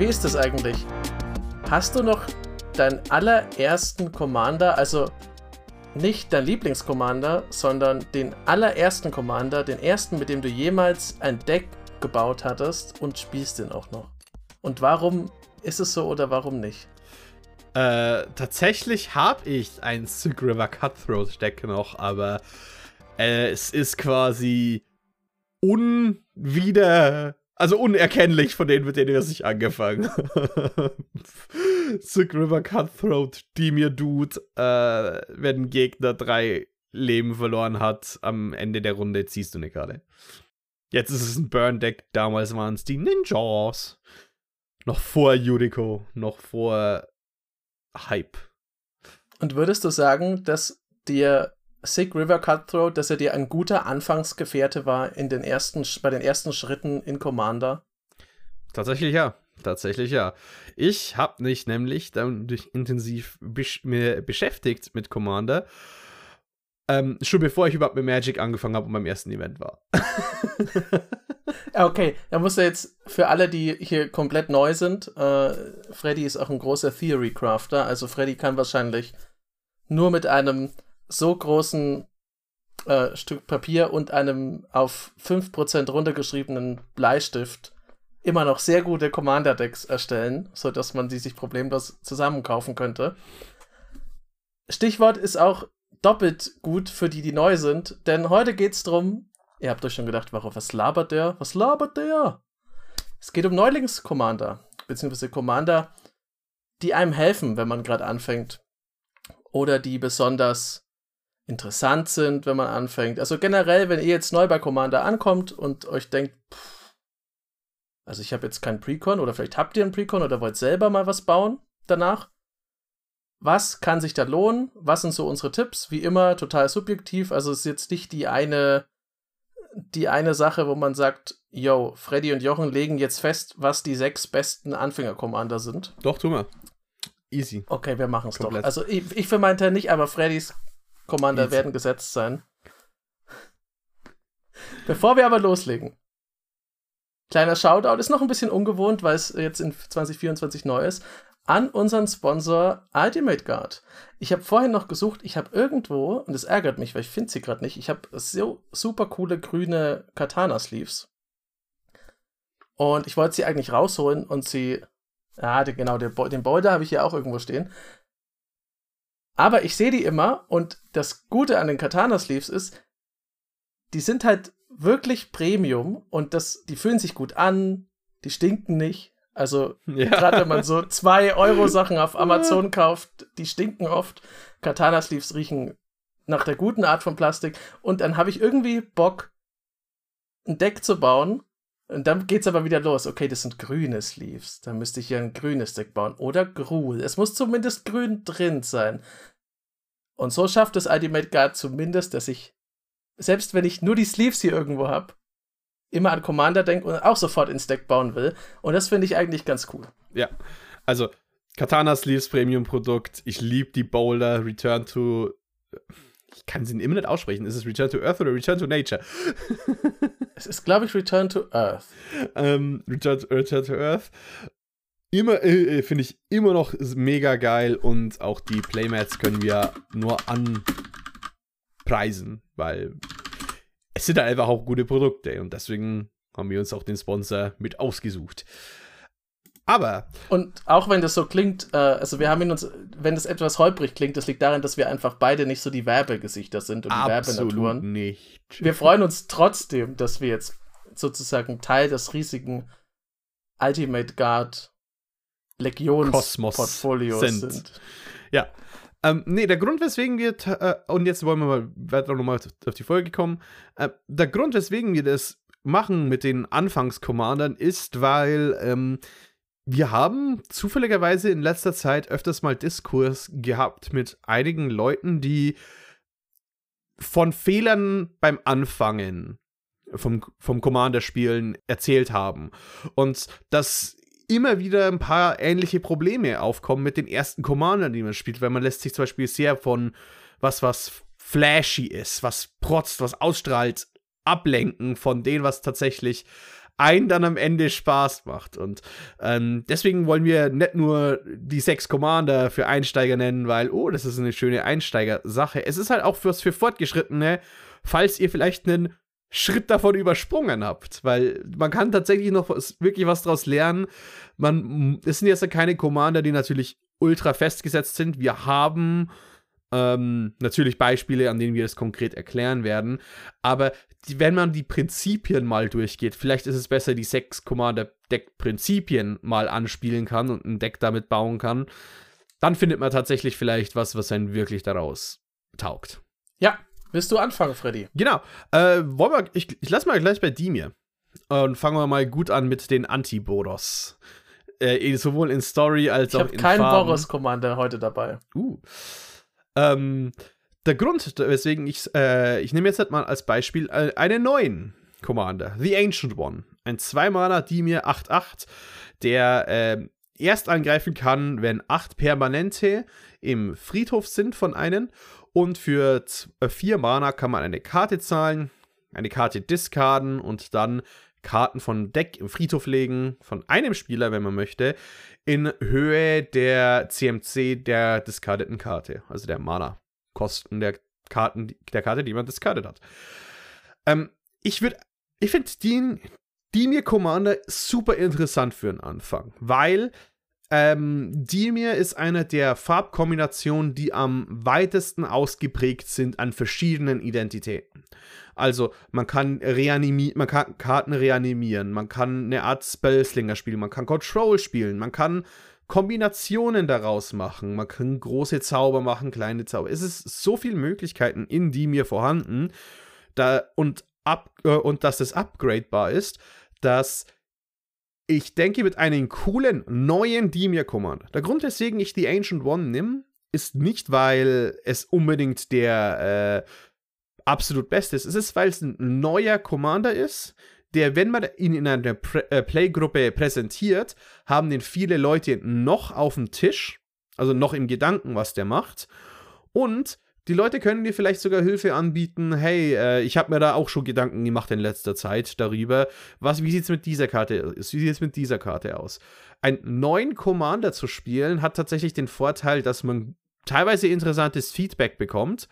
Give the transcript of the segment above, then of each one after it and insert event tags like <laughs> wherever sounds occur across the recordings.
wie ist das eigentlich? Hast du noch deinen allerersten Commander, also nicht dein Lieblingscommander, sondern den allerersten Commander, den ersten, mit dem du jemals ein Deck gebaut hattest und spielst den auch noch? Und warum ist es so oder warum nicht? Äh, tatsächlich habe ich ein Sick River Cutthroat Deck noch, aber äh, es ist quasi unwieder, also unerkennlich von denen, mit denen wir sich angefangen <laughs> Sick River Cutthroat, die mir Dude, äh, wenn ein Gegner drei Leben verloren hat, am Ende der Runde ziehst du eine Karte. Jetzt ist es ein Burn-Deck, damals waren es die Ninjas. Noch vor Yuriko, noch vor Hype. Und würdest du sagen, dass dir Sick River Cutthroat, dass er dir ein guter Anfangsgefährte war in den ersten, bei den ersten Schritten in Commander? Tatsächlich ja. Tatsächlich ja. Ich habe mich nämlich dadurch intensiv besch mir beschäftigt mit Commander. Ähm, schon bevor ich überhaupt mit Magic angefangen habe und beim ersten Event war. <laughs> okay, da muss er jetzt für alle, die hier komplett neu sind, äh, Freddy ist auch ein großer Theory Crafter, also Freddy kann wahrscheinlich nur mit einem so großen äh, Stück Papier und einem auf 5% runtergeschriebenen Bleistift immer noch sehr gute Commander-Decks erstellen, sodass man die sich problemlos zusammenkaufen könnte. Stichwort ist auch doppelt gut für die, die neu sind, denn heute geht es darum, ihr habt euch schon gedacht, warum, was labert der? Was labert der? Es geht um Neulings-Commander, beziehungsweise Commander, die einem helfen, wenn man gerade anfängt. Oder die besonders interessant sind, wenn man anfängt. Also generell, wenn ihr jetzt neu bei Commander ankommt und euch denkt, pff, also ich habe jetzt keinen Precon oder vielleicht habt ihr einen Precon oder wollt selber mal was bauen danach. Was kann sich da lohnen? Was sind so unsere Tipps? Wie immer total subjektiv. Also es ist jetzt nicht die eine, die eine Sache, wo man sagt, yo, Freddy und Jochen legen jetzt fest, was die sechs besten Anfänger-Commander sind. Doch, tu mal. Easy. Okay, wir machen es doch. Also ich, ich für meinen Teil nicht, aber Freddys Commander Easy. werden gesetzt sein. Bevor wir aber loslegen. Kleiner Shoutout ist noch ein bisschen ungewohnt, weil es jetzt in 2024 neu ist. An unseren Sponsor Ultimate Guard. Ich habe vorhin noch gesucht, ich habe irgendwo, und es ärgert mich, weil ich finde sie gerade nicht, ich habe so super coole grüne Katana-Sleeves. Und ich wollte sie eigentlich rausholen und sie. Ja, genau, den, Boulder habe ich hier auch irgendwo stehen. Aber ich sehe die immer und das Gute an den Katana Sleeves ist, die sind halt wirklich Premium und das, die fühlen sich gut an, die stinken nicht. Also <laughs> ja. gerade wenn man so 2 Euro Sachen auf Amazon kauft, die stinken oft. Katana Sleeves riechen nach der guten Art von Plastik und dann habe ich irgendwie Bock, ein Deck zu bauen. Und dann geht's aber wieder los. Okay, das sind grüne Sleeves. Dann müsste ich ja ein grünes Deck bauen. Oder Gruel. Es muss zumindest grün drin sein. Und so schafft es Ultimate Guard zumindest, dass ich, selbst wenn ich nur die Sleeves hier irgendwo habe, immer an Commander denke und auch sofort ins Deck bauen will. Und das finde ich eigentlich ganz cool. Ja, also Katana Sleeves Premium Produkt. Ich liebe die Boulder Return to. Ich kann sie immer nicht aussprechen. Ist es Return to Earth oder Return to Nature? es ist, glaube ich, Return to Earth. <laughs> Ähm, Return, to, Return to Earth immer, äh, äh, finde ich immer noch mega geil und auch die Playmats können wir nur anpreisen, weil es sind einfach auch gute Produkte und deswegen haben wir uns auch den Sponsor mit ausgesucht. Aber. Und auch wenn das so klingt, äh, also wir haben ihn uns, wenn das etwas holprig klingt, das liegt daran, dass wir einfach beide nicht so die Werbegesichter sind und die Werbenaturen. nicht. Wir freuen uns trotzdem, dass wir jetzt sozusagen Teil des riesigen Ultimate Guard Legionsportfolios sind. sind. Ja. Ähm, nee, der Grund, weswegen wir, äh, und jetzt wollen wir mal weiter nochmal auf die Folge kommen. Äh, der Grund, weswegen wir das machen mit den Anfangs-Commandern ist, weil ähm, wir haben zufälligerweise in letzter Zeit öfters mal Diskurs gehabt mit einigen Leuten, die von Fehlern beim Anfangen vom, vom Commander-Spielen erzählt haben. Und das immer wieder ein paar ähnliche Probleme aufkommen mit den ersten Commandern, die man spielt, weil man lässt sich zum Beispiel sehr von was, was flashy ist, was protzt, was ausstrahlt, ablenken von dem, was tatsächlich einen dann am Ende Spaß macht. Und ähm, deswegen wollen wir nicht nur die sechs Commander für Einsteiger nennen, weil, oh, das ist eine schöne Einsteigersache. Es ist halt auch was für Fortgeschrittene, falls ihr vielleicht einen Schritt davon übersprungen habt, weil man kann tatsächlich noch was, wirklich was daraus lernen. Man, es sind jetzt keine Commander, die natürlich ultra festgesetzt sind. Wir haben ähm, natürlich Beispiele, an denen wir das konkret erklären werden. Aber die, wenn man die Prinzipien mal durchgeht, vielleicht ist es besser, die sechs Commander-Deck-Prinzipien mal anspielen kann und ein Deck damit bauen kann. Dann findet man tatsächlich vielleicht was, was einen wirklich daraus taugt. Ja, Willst du anfangen, Freddy? Genau. Äh, wollen wir, ich, ich lasse mal gleich bei Dimir. Und fangen wir mal gut an mit den Anti-Boros. Äh, sowohl in Story als ich auch in Ich habe keinen Boros-Commander heute dabei. Uh. Ähm, der Grund, weswegen ich, äh, ich nehme jetzt halt mal als Beispiel äh, einen neuen Commander, The Ancient One. Ein 2-Mana Dimir 8-8, der äh, erst angreifen kann, wenn 8 Permanente im Friedhof sind von einem und für 4 äh, Mana kann man eine Karte zahlen, eine Karte discarden und dann Karten von Deck im Friedhof legen, von einem Spieler, wenn man möchte, in Höhe der CMC der discardeten Karte, also der Mana-Kosten der, Karten, der Karte, die man discardet hat. Ähm, ich würde, ich finde den, Dimir Commander super interessant für den Anfang, weil ähm, Dimir ist eine der Farbkombinationen, die am weitesten ausgeprägt sind an verschiedenen Identitäten. Also man kann reanimieren, man kann Karten reanimieren, man kann eine Art Spellslinger spielen, man kann Control spielen, man kann Kombinationen daraus machen, man kann große Zauber machen, kleine Zauber. Es ist so viele Möglichkeiten in Dimir vorhanden, da und ab äh, und dass es upgradebar ist, dass ich denke, mit einem coolen neuen Dimir Commander. Der Grund, weswegen ich die Ancient One nehme, ist nicht, weil es unbedingt der äh, absolut beste ist. Es ist, weil es ein neuer Commander ist, der, wenn man ihn in einer Pre äh, Playgruppe präsentiert, haben den viele Leute noch auf dem Tisch, also noch im Gedanken, was der macht. Und die Leute können dir vielleicht sogar Hilfe anbieten. Hey, äh, ich habe mir da auch schon Gedanken gemacht in letzter Zeit darüber. Was, wie sieht es mit dieser Karte Wie sieht es mit dieser Karte aus? Einen neuen Commander zu spielen hat tatsächlich den Vorteil, dass man teilweise interessantes Feedback bekommt.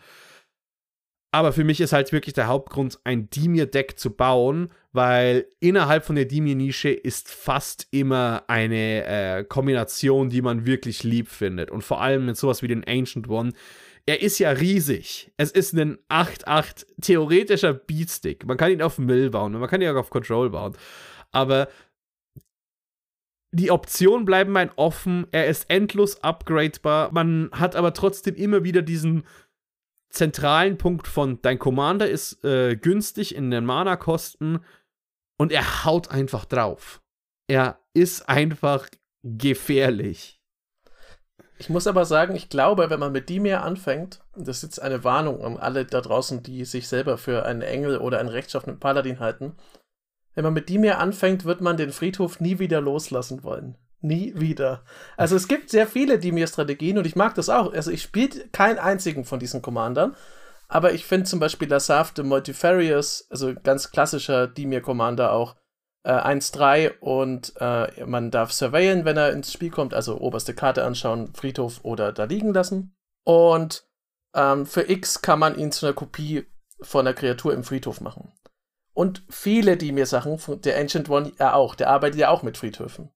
Aber für mich ist halt wirklich der Hauptgrund, ein Dimir-Deck zu bauen, weil innerhalb von der Dimir-Nische ist fast immer eine äh, Kombination, die man wirklich lieb findet. Und vor allem mit sowas wie den Ancient One er ist ja riesig. Es ist ein 8-8 theoretischer Beatstick. Man kann ihn auf Mill bauen und man kann ihn auch auf Control bauen. Aber die Optionen bleiben ein offen. Er ist endlos upgradebar. Man hat aber trotzdem immer wieder diesen zentralen Punkt von dein Commander ist äh, günstig in den Mana-Kosten und er haut einfach drauf. Er ist einfach gefährlich. Ich muss aber sagen, ich glaube, wenn man mit die mehr anfängt, das ist jetzt eine Warnung an alle da draußen, die sich selber für einen Engel oder einen rechtschaffenen Paladin halten. Wenn man mit die mehr anfängt, wird man den Friedhof nie wieder loslassen wollen. Nie wieder. Also es gibt sehr viele Dimir-Strategien und ich mag das auch. Also ich spiele keinen einzigen von diesen Commandern, aber ich finde zum Beispiel Lasaf de Multifarious, also ganz klassischer Dimir-Commander auch, äh, 1-3 und äh, man darf surveillen, wenn er ins Spiel kommt, also oberste Karte anschauen, Friedhof oder da liegen lassen. Und ähm, für X kann man ihn zu einer Kopie von der Kreatur im Friedhof machen. Und viele, die mir Sachen, der Ancient One ja auch, der arbeitet ja auch mit Friedhöfen.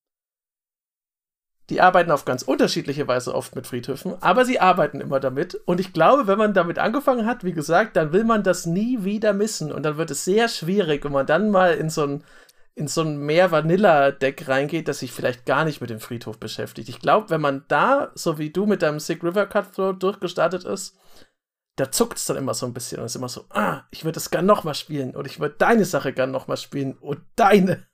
Die arbeiten auf ganz unterschiedliche Weise oft mit Friedhöfen, aber sie arbeiten immer damit. Und ich glaube, wenn man damit angefangen hat, wie gesagt, dann will man das nie wieder missen. Und dann wird es sehr schwierig, wenn man dann mal in so ein in so ein mehr Vanilla-Deck reingeht, das sich vielleicht gar nicht mit dem Friedhof beschäftigt. Ich glaube, wenn man da, so wie du mit deinem Sick River Cutthroat durchgestartet ist, da zuckt es dann immer so ein bisschen und ist immer so, ah, ich würde es gern nochmal spielen und ich würde deine Sache gern nochmal spielen und deine.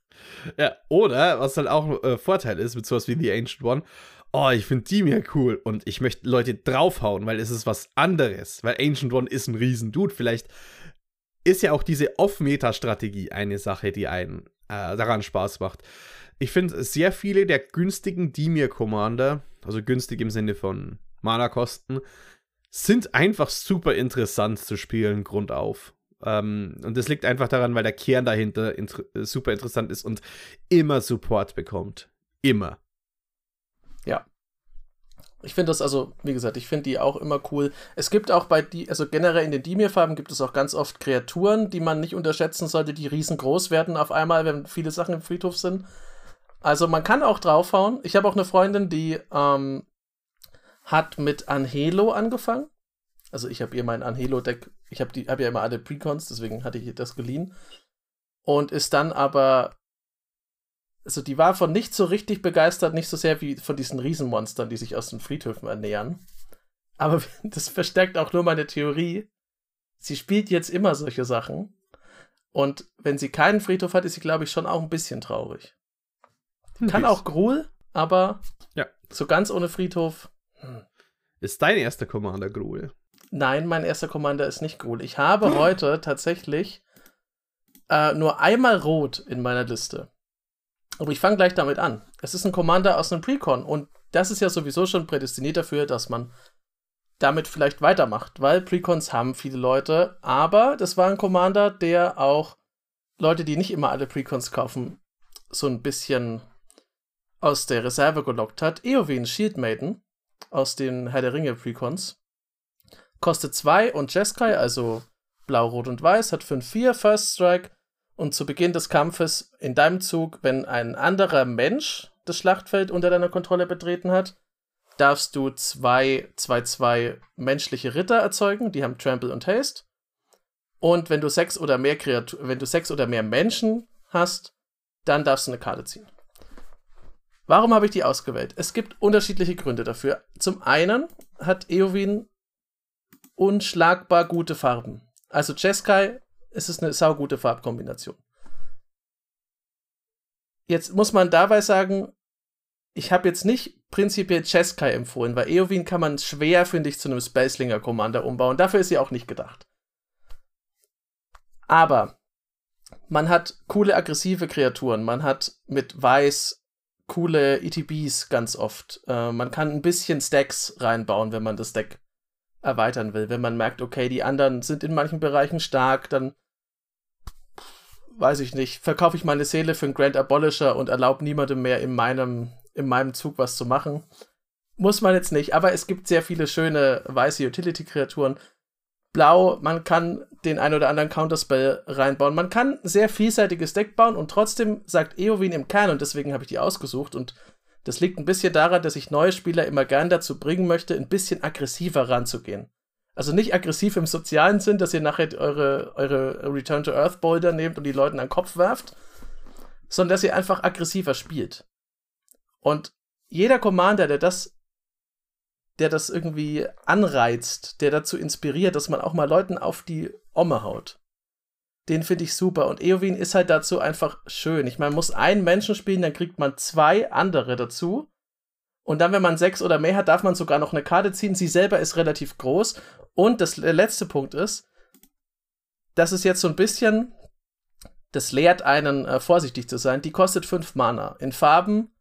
Ja, oder, was halt auch äh, Vorteil ist mit sowas wie The Ancient One, oh, ich finde die mir cool und ich möchte Leute draufhauen, weil es ist was anderes, weil Ancient One ist ein Riesendude. Vielleicht ist ja auch diese Off-Meta-Strategie eine Sache, die einen äh, daran Spaß macht. Ich finde sehr viele der günstigen Dimir Commander, also günstig im Sinne von Mana-Kosten, sind einfach super interessant zu spielen, grundauf. Ähm, und das liegt einfach daran, weil der Kern dahinter inter super interessant ist und immer Support bekommt. Immer. Ich finde das also, wie gesagt, ich finde die auch immer cool. Es gibt auch bei die, also generell in den Dimir-Farben gibt es auch ganz oft Kreaturen, die man nicht unterschätzen sollte, die riesengroß werden auf einmal, wenn viele Sachen im Friedhof sind. Also man kann auch draufhauen. Ich habe auch eine Freundin, die ähm, hat mit Anhelo angefangen. Also ich habe ihr mein Anhelo-Deck, ich habe hab ja immer alle Precons, deswegen hatte ich das geliehen. Und ist dann aber, also die war von nicht so richtig begeistert, nicht so sehr wie von diesen Riesenmonstern, die sich aus den Friedhöfen ernähren. Aber <laughs> das verstärkt auch nur meine Theorie. Sie spielt jetzt immer solche Sachen. Und wenn sie keinen Friedhof hat, ist sie, glaube ich, schon auch ein bisschen traurig. Kann auch Gruhl, aber ja. so ganz ohne Friedhof. Hm. Ist dein erster Commander Gruhl? Nein, mein erster Commander ist nicht Gruhl. Ich habe heute tatsächlich äh, nur einmal Rot in meiner Liste. Aber ich fange gleich damit an. Es ist ein Commander aus einem Precon und das ist ja sowieso schon prädestiniert dafür, dass man damit vielleicht weitermacht, weil Precons haben viele Leute, aber das war ein Commander, der auch Leute, die nicht immer alle Precons kaufen, so ein bisschen aus der Reserve gelockt hat. Eowyn Shieldmaiden aus den Herr der Ringe Precons. Kostet 2 und Jeskai, also blau, rot und weiß, hat 5-4 First Strike. Und zu Beginn des Kampfes in deinem Zug, wenn ein anderer Mensch das Schlachtfeld unter deiner Kontrolle betreten hat, darfst du zwei 2-2 menschliche Ritter erzeugen, die haben Trample und Haste. Und wenn du sechs oder mehr Kreatur wenn du sechs oder mehr Menschen hast, dann darfst du eine Karte ziehen. Warum habe ich die ausgewählt? Es gibt unterschiedliche Gründe dafür. Zum einen hat Eowyn unschlagbar gute Farben. Also Jeskai, es ist eine saugute Farbkombination. Jetzt muss man dabei sagen, ich habe jetzt nicht prinzipiell Jeskai empfohlen, weil Eowyn kann man schwer, finde ich, zu einem Spacelinger Commander umbauen. Dafür ist sie auch nicht gedacht. Aber man hat coole aggressive Kreaturen. Man hat mit Weiß coole ETBs ganz oft. Äh, man kann ein bisschen Stacks reinbauen, wenn man das Deck erweitern will. Wenn man merkt, okay, die anderen sind in manchen Bereichen stark, dann weiß ich nicht, verkaufe ich meine Seele für einen Grand Abolisher und erlaube niemandem mehr in meinem, in meinem Zug was zu machen. Muss man jetzt nicht, aber es gibt sehr viele schöne weiße Utility-Kreaturen. Blau, man kann den ein oder anderen Counterspell reinbauen. Man kann sehr vielseitiges Deck bauen und trotzdem sagt Eowyn im Kern, und deswegen habe ich die ausgesucht, und das liegt ein bisschen daran, dass ich neue Spieler immer gern dazu bringen möchte, ein bisschen aggressiver ranzugehen. Also nicht aggressiv im sozialen Sinn, dass ihr nachher eure, eure Return to Earth Boulder nehmt und die Leuten an den Kopf werft, sondern dass ihr einfach aggressiver spielt. Und jeder Commander, der das der das irgendwie anreizt, der dazu inspiriert, dass man auch mal Leuten auf die Omme haut. Den finde ich super. Und Eowyn ist halt dazu einfach schön. Ich meine, man muss einen Menschen spielen, dann kriegt man zwei andere dazu. Und dann, wenn man sechs oder mehr hat, darf man sogar noch eine Karte ziehen. Sie selber ist relativ groß. Und das, letzte Punkt ist, das ist jetzt so ein bisschen, das lehrt einen, äh, vorsichtig zu sein. Die kostet fünf Mana. In Farben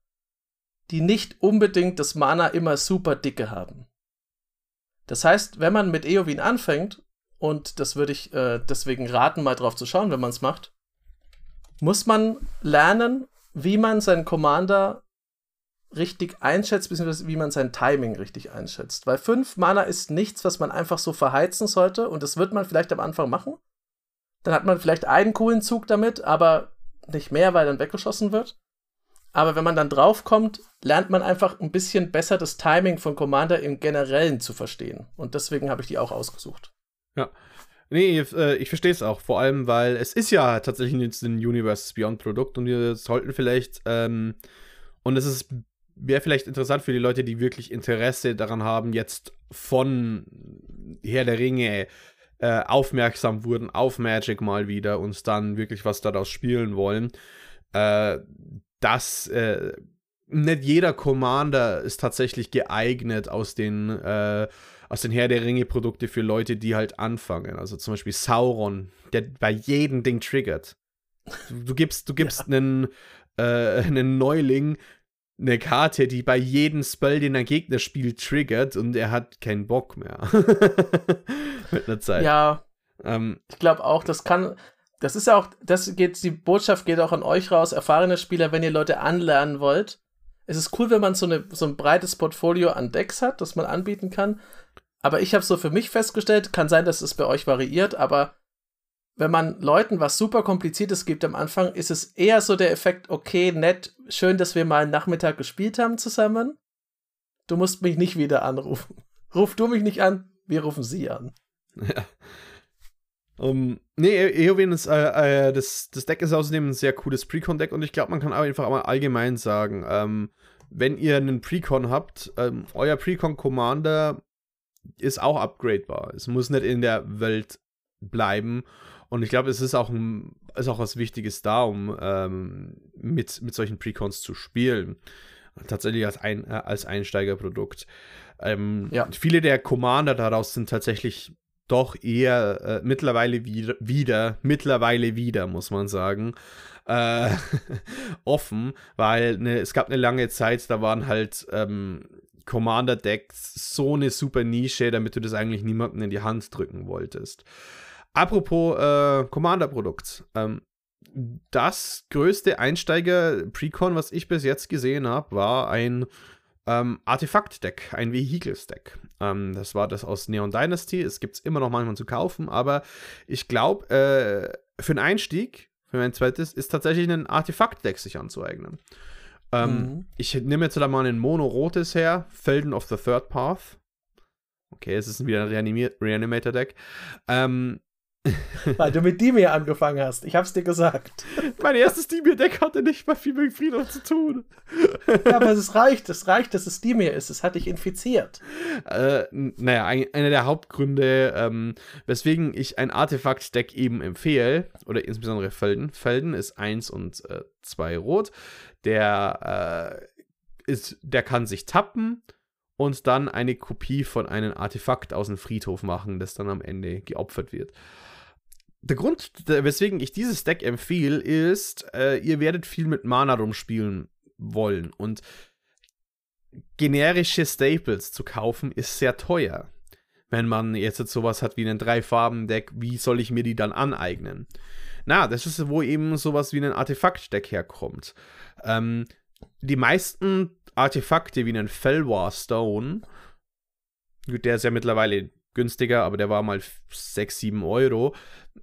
die nicht unbedingt das Mana immer super dicke haben. Das heißt, wenn man mit Eowyn anfängt, und das würde ich äh, deswegen raten, mal drauf zu schauen, wenn man es macht, muss man lernen, wie man seinen Commander richtig einschätzt, beziehungsweise wie man sein Timing richtig einschätzt. Weil 5 Mana ist nichts, was man einfach so verheizen sollte, und das wird man vielleicht am Anfang machen. Dann hat man vielleicht einen coolen Zug damit, aber nicht mehr, weil dann weggeschossen wird. Aber wenn man dann draufkommt, lernt man einfach ein bisschen besser das Timing von Commander im Generellen zu verstehen. Und deswegen habe ich die auch ausgesucht. Ja. Nee, ich, äh, ich verstehe es auch. Vor allem, weil es ist ja tatsächlich jetzt ein Universe Beyond Produkt und wir sollten vielleicht, ähm, und es ist wäre vielleicht interessant für die Leute, die wirklich Interesse daran haben, jetzt von Herr der Ringe äh, aufmerksam wurden auf Magic mal wieder und dann wirklich was daraus spielen wollen. Äh, dass äh, nicht jeder Commander ist tatsächlich geeignet aus den, äh, aus den Herr der Ringe Produkte für Leute, die halt anfangen. Also zum Beispiel Sauron, der bei jedem Ding triggert. Du, du gibst, du gibst <laughs> ja. einen, äh, einen Neuling eine Karte, die bei jedem Spell, den ein Gegner spielt, triggert und er hat keinen Bock mehr. <laughs> Mit einer Zeit. Ja, Ähm, ich glaube auch, das kann, das ist ja auch, das geht, die Botschaft geht auch an euch raus, erfahrene Spieler, wenn ihr Leute anlernen wollt. Es ist cool, wenn man so, eine, so ein breites Portfolio an Decks hat, das man anbieten kann. Aber ich habe so für mich festgestellt, kann sein, dass es bei euch variiert, aber wenn man Leuten was super kompliziertes gibt am Anfang, ist es eher so der Effekt, okay, nett, schön, dass wir mal einen Nachmittag gespielt haben zusammen. Du musst mich nicht wieder anrufen. <laughs> Ruf du mich nicht an, wir rufen sie an. Ja. Um, nee, Eowyn ist, äh, äh, das, das Deck ist außerdem ein sehr cooles Precon-Deck und ich glaube, man kann einfach mal allgemein sagen, ähm, wenn ihr einen Precon habt, ähm, euer Precon-Commander ist auch upgradebar. Es muss nicht in der Welt bleiben. Und ich glaube, es ist auch, ein, ist auch was Wichtiges da, um ähm, mit, mit solchen Precons zu spielen. Tatsächlich als, ein, äh, als Einsteigerprodukt. Ähm, ja. Viele der Commander daraus sind tatsächlich doch eher äh, mittlerweile wieder, wieder, mittlerweile wieder, muss man sagen, äh, <laughs> offen, weil ne, es gab eine lange Zeit, da waren halt ähm, Commander-Decks so eine super Nische, damit du das eigentlich niemandem in die Hand drücken wolltest. Apropos äh, Commander-Produkt. Ähm, das größte Einsteiger-Precon, was ich bis jetzt gesehen habe, war ein ähm, Artefakt-Deck, ein Vehicles-Deck. Ähm, das war das aus Neon Dynasty. Es gibt es immer noch manchmal zu kaufen, aber ich glaube, äh, für einen Einstieg, für mein zweites, ist tatsächlich ein Artefakt-Deck sich anzueignen. Ähm, mhm. Ich nehme jetzt da mal ein Mono-Rotes her, Felden of the Third Path. Okay, es ist wieder ein Reanimator-Deck. Ähm, <laughs> Weil du mit Dimir angefangen hast. Ich hab's dir gesagt. <laughs> Mein erstes Dimir-Deck hatte nicht mal viel mit Friedhof zu tun. ja, aber es reicht. Es reicht, dass es Dimir ist. Es hat dich infiziert. Äh, naja, ein, einer der Hauptgründe, ähm, weswegen ich ein Artefakt-Deck eben empfehle, oder insbesondere Felden. Felden ist 1 und 2 äh, rot. Der, äh, ist, der kann sich tappen und dann eine Kopie von einem Artefakt aus dem Friedhof machen, das dann am Ende geopfert wird der Grund, weswegen ich dieses Deck empfehle, ist, äh, ihr werdet viel mit Mana rumspielen wollen. Und generische Staples zu kaufen ist sehr teuer. Wenn man jetzt sowas hat wie ein Drei-Farben-Deck, wie soll ich mir die dann aneignen? Na, das ist, wo eben sowas wie ein Artefakt-Deck herkommt. Ähm, die meisten Artefakte wie ein Fellwar Stone, der ist ja mittlerweile günstiger, aber der war mal 6, 7 Euro,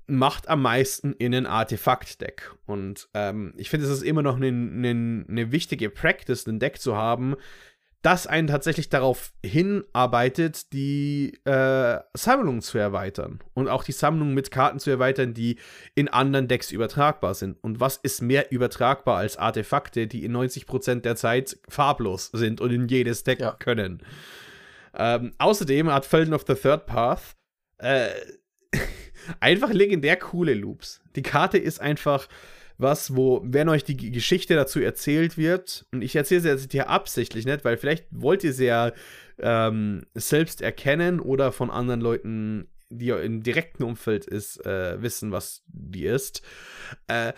macht am meisten in ein Artefakt-Deck. Und ähm, ich finde, es ist immer noch eine ne, ne wichtige Practice, ein Deck zu haben, das einen tatsächlich darauf hinarbeitet, die äh, Sammlung zu erweitern. Und auch die Sammlung mit Karten zu erweitern, die in anderen Decks übertragbar sind. Und was ist mehr übertragbar als Artefakte, die in 90% der Zeit farblos sind und in jedes Deck ja. können? Ähm, außerdem hat Felden of the Third Path äh, einfach legendär coole Loops. Die Karte ist einfach was, wo, wenn euch die Geschichte dazu erzählt wird, und ich erzähle sie jetzt hier absichtlich nicht, weil vielleicht wollt ihr sie ja ähm, selbst erkennen oder von anderen Leuten, die im direkten Umfeld ist, äh, wissen, was die ist. Äh,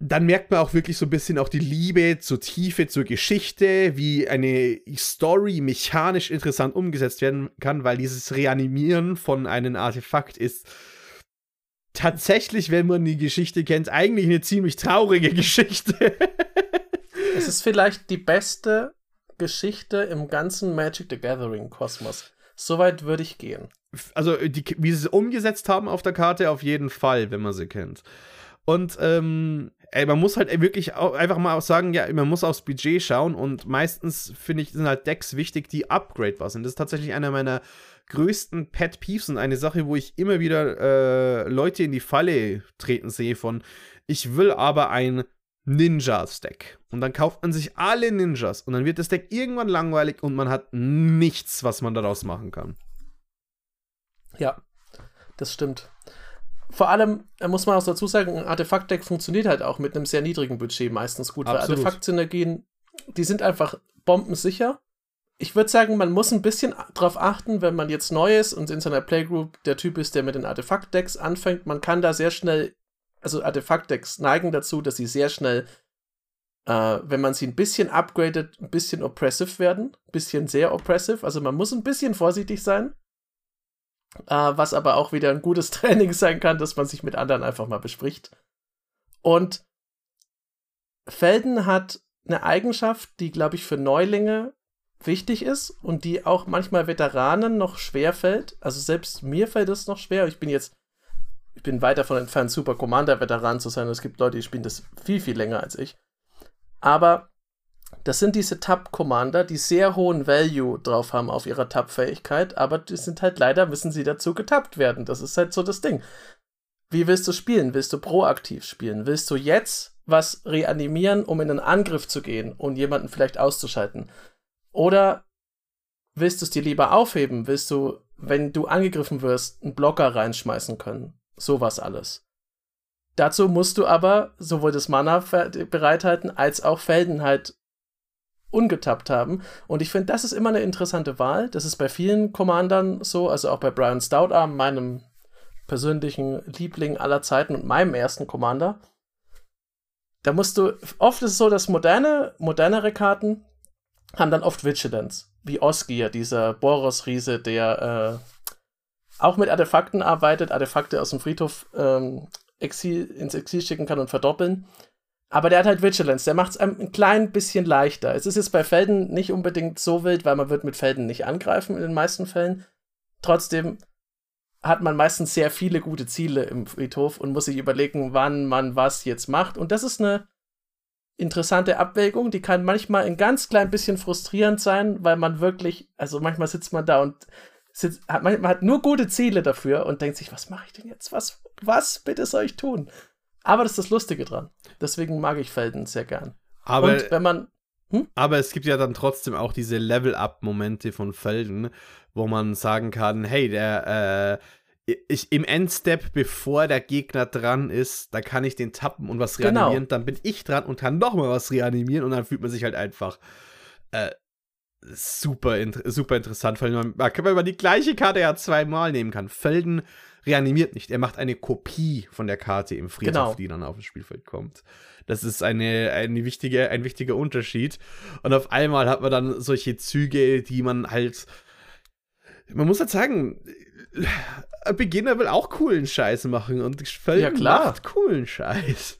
dann merkt man auch wirklich so ein bisschen auch die Liebe zur Tiefe, zur Geschichte, wie eine Story mechanisch interessant umgesetzt werden kann, weil dieses Reanimieren von einem Artefakt ist tatsächlich, wenn man die Geschichte kennt, eigentlich eine ziemlich traurige <laughs> Geschichte. es ist vielleicht die beste Geschichte im ganzen Magic the Gathering Kosmos. Soweit würde ich gehen. Also, die, wie sie es umgesetzt haben auf der Karte, auf jeden Fall, wenn man sie kennt. Und ähm, ey, man muss halt wirklich einfach mal auch sagen, ja, man muss aufs Budget schauen und meistens finde ich, sind halt Decks wichtig, die upgradebar sind. Das ist tatsächlich einer meiner größten Pet Peeves und eine Sache, wo ich immer wieder äh, Leute in die Falle treten sehe von, ich will aber ein Ninjas-Deck. Und dann kauft man sich alle Ninjas und dann wird das Deck irgendwann langweilig und man hat nichts, was man daraus machen kann. Ja, das stimmt vor allem muss man auch dazu sagen, ein Artefaktdeck funktioniert halt auch mit einem sehr niedrigen Budget meistens gut, Absolut. weil Artefakt-Synergien, die sind einfach bombensicher. Ich würde sagen, man muss ein bisschen darauf achten, wenn man jetzt neu ist und in seiner Playgroup der Typ ist, der mit den Artefakt-Decks anfängt. Man kann da sehr schnell, also Artefakt-Decks neigen dazu, dass sie sehr schnell, äh, wenn man sie ein bisschen upgradet, ein bisschen oppressive werden. Ein bisschen sehr oppressive. Also man muss ein bisschen vorsichtig sein. Äh, was aber auch wieder ein gutes <laughs> Training sein kann, dass man sich mit anderen einfach mal bespricht. Und Felden hat eine Eigenschaft, die, glaube ich, für Neulinge wichtig ist und die auch manchmal Veteranen noch schwer fällt. Also selbst mir fällt es noch schwer. Ich bin jetzt, ich bin weit davon entfernt, Super Commander-Veteran zu sein. Es gibt Leute, die spielen das viel, viel länger als ich. Aber das sind diese Tab-Commander, die sehr hohen Value drauf haben auf ihrer Tab-Fähigkeit, aber die sind halt leider, müssen sie dazu getappt werden. Das ist halt so das Ding. Wie willst du spielen? Willst du proaktiv spielen? Willst du jetzt was reanimieren, um in einen Angriff zu gehen und jemanden vielleicht auszuschalten? Oder willst du es dir lieber aufheben? Willst du, wenn du angegriffen wirst, einen Blocker reinschmeißen können? Sowas alles. Dazu musst du aber sowohl das Mana bereithalten als auch Felden halt ungetappt haben. Und ich finde, das ist immer eine interessante Wahl. Das ist bei vielen Commandern so, also auch bei Brian Stoutarm, meinem persönlichen Liebling aller Zeiten und meinem ersten Commander. Da musst du, oft ist es so, dass moderne, modernere Karten haben dann oft Vigilance, wie Osgir, dieser Boros-Riese, der äh, auch mit Artefakten arbeitet, Artefakte aus dem Friedhof ähm, Exil, ins Exil schicken kann und verdoppeln. Aber der hat halt Vigilance, der macht es einem ein klein bisschen leichter. Es ist jetzt bei Felden nicht unbedingt so wild, weil man wird mit Felden nicht angreifen in den meisten Fällen. Trotzdem hat man meistens sehr viele gute Ziele im Friedhof und muss sich überlegen, wann man was jetzt macht. Und das ist eine interessante Abwägung, die kann manchmal ein ganz klein bisschen frustrierend sein, weil man wirklich, also manchmal sitzt man da und sitzt, hat, man hat nur gute Ziele dafür und denkt sich, was mache ich denn jetzt? Was, was bitte soll ich tun? Aber das ist das Lustige dran. Deswegen mag ich Felden sehr gern. Aber, und wenn man. Hm? Aber es gibt ja dann trotzdem auch diese Level-Up-Momente von Felden, wo man sagen kann, hey, der, äh, ich, im Endstep, bevor der Gegner dran ist, da kann ich den tappen und was genau. reanimieren, genau. dann bin ich dran und kann nochmal was reanimieren und dann fühlt man sich halt einfach äh, super, super interessant, weil man, wenn man die gleiche Karte ja zweimal nehmen kann. Felden reanimiert nicht, er macht eine Kopie von der Karte im Friedhof, genau. die dann auf das Spielfeld kommt. Das ist eine, eine wichtige, ein wichtiger Unterschied. Und auf einmal hat man dann solche Züge, die man halt. Man muss halt sagen, ein Beginner will auch coolen Scheiß machen und Felden ja, klar. macht coolen Scheiß.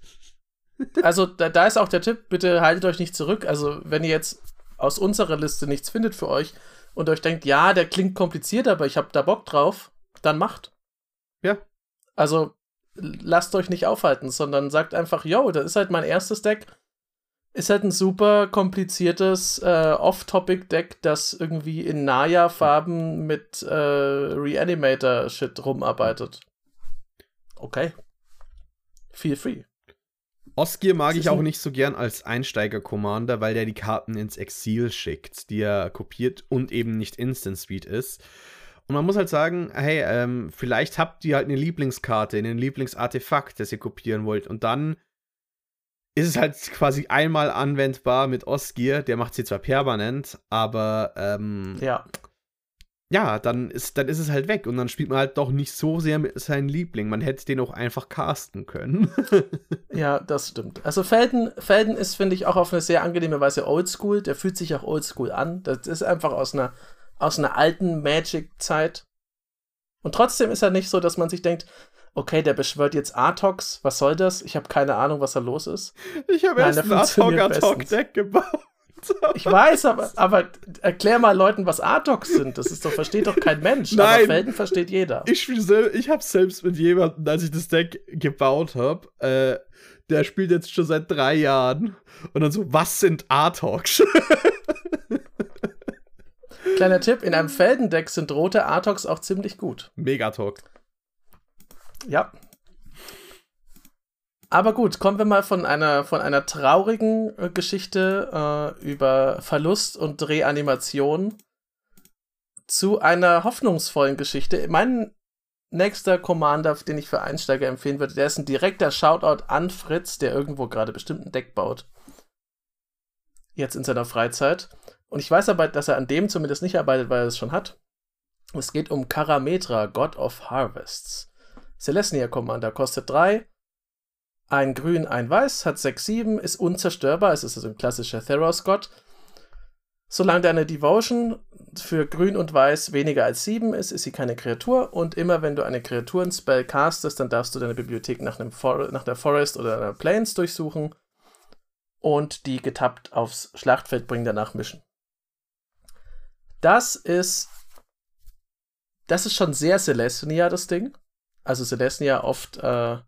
Also da, da ist auch der Tipp, bitte haltet euch nicht zurück. Also wenn ihr jetzt aus unserer Liste nichts findet für euch und euch denkt, ja, der klingt kompliziert, aber ich habe da Bock drauf, dann macht. Ja. Also lasst euch nicht aufhalten, sondern sagt einfach, yo, das ist halt mein erstes Deck. Ist halt ein super kompliziertes äh, Off-Topic-Deck, das irgendwie in Naya-Farben mit äh, Reanimator-Shit rumarbeitet. Okay. Feel free. Osgir mag ich auch nicht so gern als Einsteiger-Commander, weil der die Karten ins Exil schickt, die er kopiert und eben nicht Instant Speed ist. Und man muss halt sagen, hey, ähm, vielleicht habt ihr halt eine Lieblingskarte, ein Lieblingsartefakt, das ihr kopieren wollt. Und dann ist es halt quasi einmal anwendbar mit Osgir. Der macht sie zwar permanent, aber ähm, ja ja, dann ist, dann ist es halt weg und dann spielt man halt doch nicht so sehr mit seinem Liebling. Man hätte den auch einfach casten können. <laughs> ja, das stimmt. Also Felden, Felden ist, finde ich, auch auf eine sehr angenehme Weise oldschool. Der fühlt sich auch oldschool an. Das ist einfach aus einer, aus einer alten Magic-Zeit. Und trotzdem ist er nicht so, dass man sich denkt, okay, der beschwört jetzt Artox, was soll das? Ich habe keine Ahnung, was da los ist. Ich habe erst ein Artok-Deck gebaut. Ich weiß, aber, aber erklär mal Leuten, was Artox sind. Das ist doch, versteht doch kein Mensch. Nein, aber Felden versteht jeder. Ich, ich habe selbst mit jemandem, als ich das Deck gebaut habe, äh, der spielt jetzt schon seit drei Jahren. Und dann so, was sind Artox? <laughs> Kleiner Tipp, in einem Feldendeck sind rote Artox auch ziemlich gut. Megatalk. Ja, aber gut, kommen wir mal von einer, von einer traurigen äh, Geschichte äh, über Verlust und Reanimation zu einer hoffnungsvollen Geschichte. Mein nächster Commander, den ich für Einsteiger empfehlen würde, der ist ein direkter Shoutout an Fritz, der irgendwo gerade bestimmt ein Deck baut. Jetzt in seiner Freizeit. Und ich weiß aber, dass er an dem zumindest nicht arbeitet, weil er es schon hat. Es geht um Karametra, God of Harvests. Celestia Commander kostet 3 ein Grün, ein Weiß, hat 6, 7, ist unzerstörbar. Es ist also ein klassischer Theros-Gott. Solange deine Devotion für Grün und Weiß weniger als 7 ist, ist sie keine Kreatur. Und immer wenn du eine Kreaturen-Spell castest, dann darfst du deine Bibliothek nach, einem For nach der Forest oder einer Plains durchsuchen und die getappt aufs Schlachtfeld bringen, danach mischen. Das ist. Das ist schon sehr Celestia, das Ding. Also Celestia oft äh,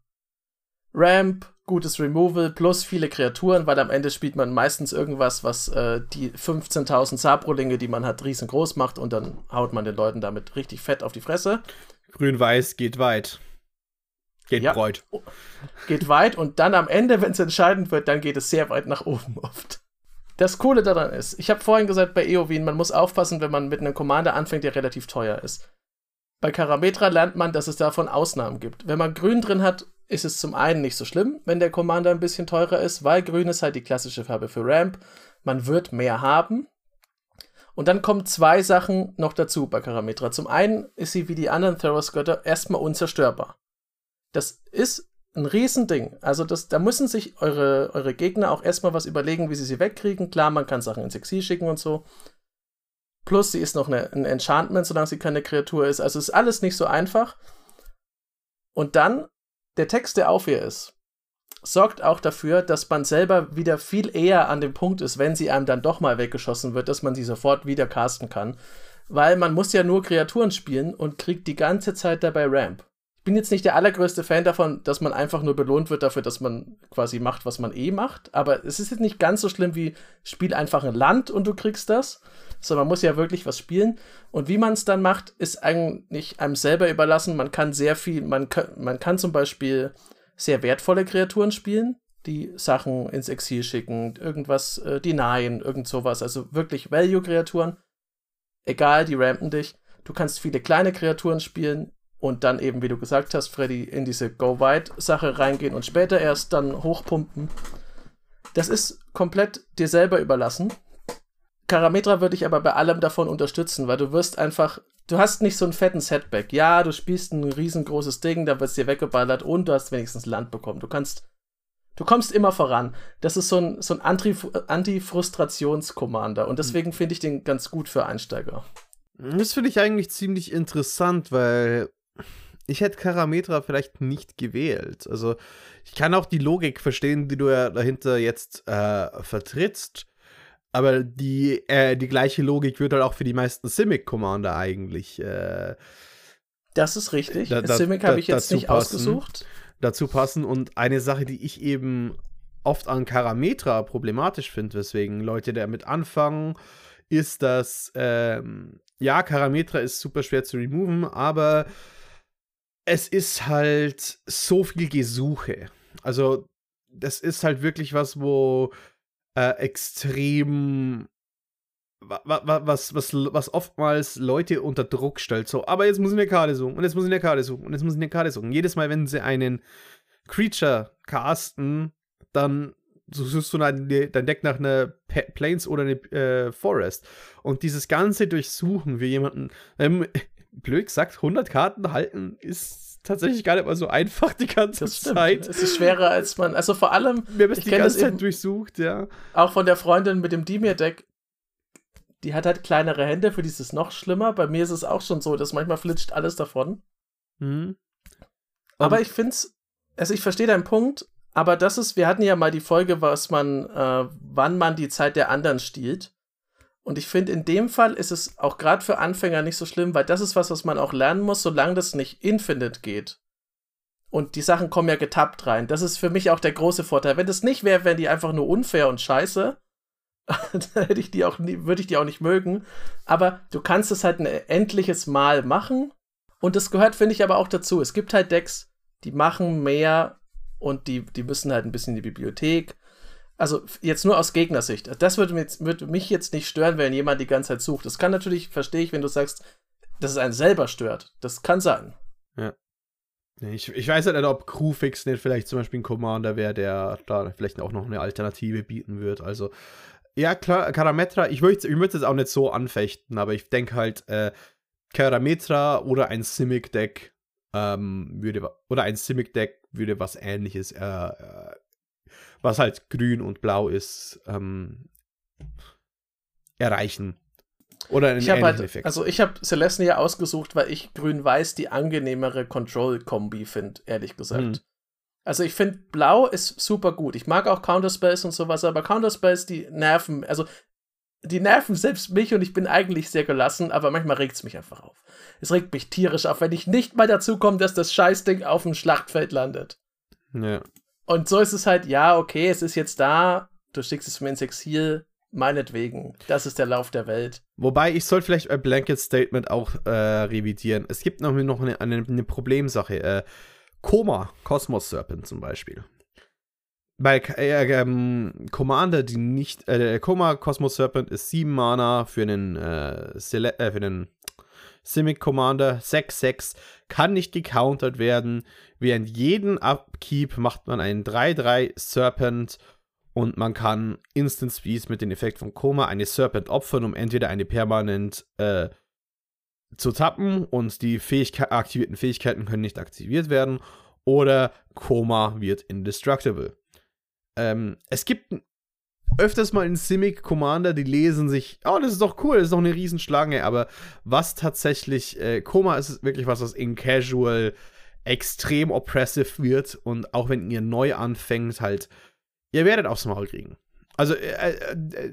Ramp, gutes Removal plus viele Kreaturen, weil am Ende spielt man meistens irgendwas, was äh, die 15.000 Sabrolinge, die man hat, riesengroß macht und dann haut man den Leuten damit richtig fett auf die Fresse. Grün-Weiß geht weit. Geht ja, breit. Geht weit und dann am Ende, wenn es entscheidend wird, dann geht es sehr weit nach oben oft. Das Coole daran ist, ich habe vorhin gesagt bei Eowyn, man muss aufpassen, wenn man mit einem Commander anfängt, der relativ teuer ist. Bei Karametra lernt man, dass es davon Ausnahmen gibt. Wenn man Grün drin hat, ist es zum einen nicht so schlimm, wenn der Commander ein bisschen teurer ist, weil Grün ist halt die klassische Farbe für Ramp. Man wird mehr haben. Und dann kommen zwei Sachen noch dazu bei Karametra. Zum einen ist sie wie die anderen Theros-Götter erstmal unzerstörbar. Das ist ein Riesending. Also das, da müssen sich eure, eure Gegner auch erstmal was überlegen, wie sie sie wegkriegen. Klar, man kann Sachen ins Exil schicken und so. Plus, sie ist noch eine, ein Enchantment, solange sie keine Kreatur ist. Also ist alles nicht so einfach. Und dann der Text, der auf ihr ist, sorgt auch dafür, dass man selber wieder viel eher an dem Punkt ist, wenn sie einem dann doch mal weggeschossen wird, dass man sie sofort wieder casten kann. Weil man muss ja nur Kreaturen spielen und kriegt die ganze Zeit dabei Ramp. Ich bin jetzt nicht der allergrößte Fan davon, dass man einfach nur belohnt wird dafür, dass man quasi macht, was man eh macht. Aber es ist jetzt nicht ganz so schlimm wie spiel einfach ein Land und du kriegst das. Sondern man muss ja wirklich was spielen. Und wie man es dann macht, ist eigentlich einem selber überlassen. Man kann sehr viel, man kann, man kann zum Beispiel sehr wertvolle Kreaturen spielen, die Sachen ins Exil schicken, irgendwas äh, denyen, irgend sowas. Also wirklich Value-Kreaturen. Egal, die rampen dich. Du kannst viele kleine Kreaturen spielen, und dann eben, wie du gesagt hast, Freddy, in diese Go-Wide-Sache reingehen und später erst dann hochpumpen. Das ist komplett dir selber überlassen. Karametra würde ich aber bei allem davon unterstützen, weil du wirst einfach, du hast nicht so einen fetten Setback. Ja, du spielst ein riesengroßes Ding, da wird es dir weggeballert und du hast wenigstens Land bekommen. Du kannst, du kommst immer voran. Das ist so ein, so ein Anti-Frustrations-Commander und deswegen finde ich den ganz gut für Einsteiger. Das finde ich eigentlich ziemlich interessant, weil ich hätte Karametra vielleicht nicht gewählt. Also ich kann auch die Logik verstehen, die du ja dahinter jetzt äh, vertrittst. Aber die, äh, die gleiche Logik wird halt auch für die meisten Simic-Commander eigentlich. Äh, das ist richtig. Da, da, Simic habe ich jetzt nicht passen, ausgesucht. Dazu passen. Und eine Sache, die ich eben oft an Karametra problematisch finde, weswegen Leute damit anfangen, ist, dass ähm, ja, Karametra ist super schwer zu removen, aber es ist halt so viel Gesuche. Also, das ist halt wirklich was, wo äh, extrem was, was, was oftmals Leute unter Druck stellt. So, aber jetzt muss ich eine Karte suchen und jetzt muss ich eine Karte suchen und jetzt muss ich eine Karte suchen. Jedes Mal, wenn sie einen Creature casten, dann suchst du dein, Deck nach einer Plains oder einer äh, Forest. Und dieses ganze Durchsuchen für jemanden, ähm, blöd gesagt, 100 Karten halten ist tatsächlich gar nicht mal so einfach die ganze Zeit. Es ist schwerer, als man, also vor allem. Wir haben es die ganze Zeit durchsucht, ja. Auch von der Freundin mit dem Dimir-Deck. Die hat halt kleinere Hände, für die ist es noch schlimmer. Bei mir ist es auch schon so, dass manchmal flitscht alles davon. Mhm. Aber ich finde es, also ich verstehe deinen Punkt, aber das ist, wir hatten ja mal die Folge, was man, äh, wann man die Zeit der anderen stiehlt. Und ich finde, in dem Fall ist es auch gerade für Anfänger nicht so schlimm, weil das ist was, was man auch lernen muss, solange das nicht infinite geht. Und die Sachen kommen ja getappt rein. Das ist für mich auch der große Vorteil. Wenn das nicht wäre, wären die einfach nur unfair und scheiße. <laughs> dann hätte ich die auch nie, würde ich die auch nicht mögen. Aber du kannst es halt ein endliches Mal machen. Und das gehört, finde ich, aber auch dazu. Es gibt halt Decks, die machen mehr und die, die müssen halt ein bisschen in die Bibliothek also jetzt nur aus Gegnersicht. Das würde mich, würde mich jetzt nicht stören, wenn jemand die ganze Zeit sucht. Das kann natürlich, verstehe ich, wenn du sagst, dass es einen selber stört. Das kann sein. Ja. Ich, ich weiß halt nicht, ob Crewfix nicht vielleicht zum Beispiel ein Commander wäre, der da vielleicht auch noch eine Alternative bieten wird. Also, ja, klar, Karametra, ich würde es auch nicht so anfechten, aber ich denke halt, äh, Karametra oder ein Simic-Deck ähm, würde, oder ein Simic-Deck würde was ähnliches äh, äh was halt grün und blau ist, ähm, erreichen. Oder einen Ich ähnlichen halt, Effekt. also ich habe Celeste ja ausgesucht, weil ich grün-weiß die angenehmere Control-Kombi finde, ehrlich gesagt. Hm. Also ich finde, blau ist super gut. Ich mag auch Counterspace und sowas, aber Counterspace, die nerven, also die nerven selbst mich und ich bin eigentlich sehr gelassen, aber manchmal regt es mich einfach auf. Es regt mich tierisch auf, wenn ich nicht mal dazu komme, dass das Scheißding auf dem Schlachtfeld landet. ja. Und so ist es halt, ja, okay, es ist jetzt da, du schickst es mir ins Exil, meinetwegen. Das ist der Lauf der Welt. Wobei, ich sollte vielleicht ein Blanket Statement auch äh, revidieren. Es gibt noch, noch eine, eine, eine Problemsache. Äh, Koma, Cosmos Serpent zum Beispiel. Bei äh, ähm, Commander, die nicht. Äh, Koma Cosmos Serpent ist 7 Mana für einen, äh, Sele äh, für einen Simic Commander, 6-6, kann nicht gecountert werden. Während jeden Upkeep macht man einen 3-3 Serpent und man kann Instant Speed mit dem Effekt von Koma eine Serpent opfern, um entweder eine permanent äh, zu tappen und die Fähigkeit, aktivierten Fähigkeiten können nicht aktiviert werden oder Koma wird indestructible. Ähm, es gibt öfters mal in Simic Commander, die lesen sich, oh, das ist doch cool, das ist doch eine Riesenschlange, aber was tatsächlich, äh, Koma ist wirklich was, was in Casual extrem oppressive wird und auch wenn ihr neu anfängt, halt, ihr werdet aufs Maul kriegen. Also, äh, äh,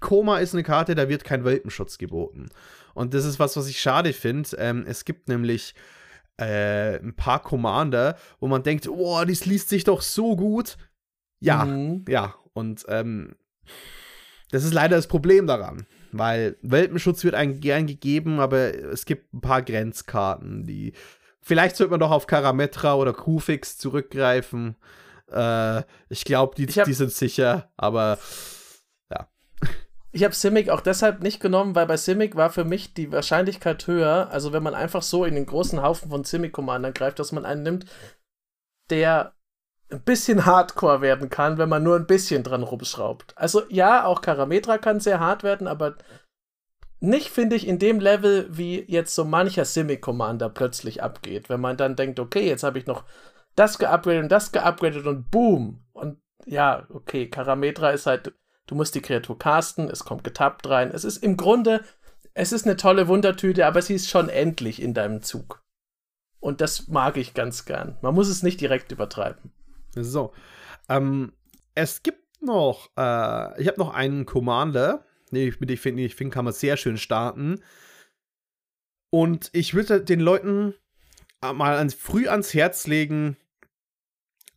Koma ist eine Karte, da wird kein Welpenschutz geboten. Und das ist was, was ich schade finde. Ähm, es gibt nämlich äh, ein paar Commander, wo man denkt, oh, das liest sich doch so gut. Ja, Mhm. ja. Und ähm, das ist leider das Problem daran. Weil Welpenschutz wird einem gern gegeben, aber es gibt ein paar Grenzkarten, die. Vielleicht sollte man doch auf Karametra oder Kufix zurückgreifen. Äh, ich glaube, die, Ich hab- die sind sicher, aber Ich habe Simic auch deshalb nicht genommen, weil bei Simic war für mich die Wahrscheinlichkeit höher, also wenn man einfach so in den großen Haufen von Simic-Commandern greift, dass man einen nimmt, der ein bisschen hardcore werden kann, wenn man nur ein bisschen dran rumschraubt. Also ja, auch Karametra kann sehr hart werden, aber nicht, finde ich, in dem Level, wie jetzt so mancher Simic-Commander plötzlich abgeht. Wenn man dann denkt, okay, jetzt habe ich noch das geupgradet und das geupgradet und boom. Und ja, okay, Karametra ist halt, du musst die Kreatur casten, es kommt getappt rein. Es ist im Grunde, es ist eine tolle Wundertüte, aber sie ist schon endlich in deinem Zug. Und das mag ich ganz gern. Man muss es nicht direkt übertreiben. So. Ähm, es gibt noch, äh, ich habe noch einen Commander, den ich, ich finde, ich find, kann man sehr schön starten. Und ich würde den Leuten mal ans, früh ans Herz legen,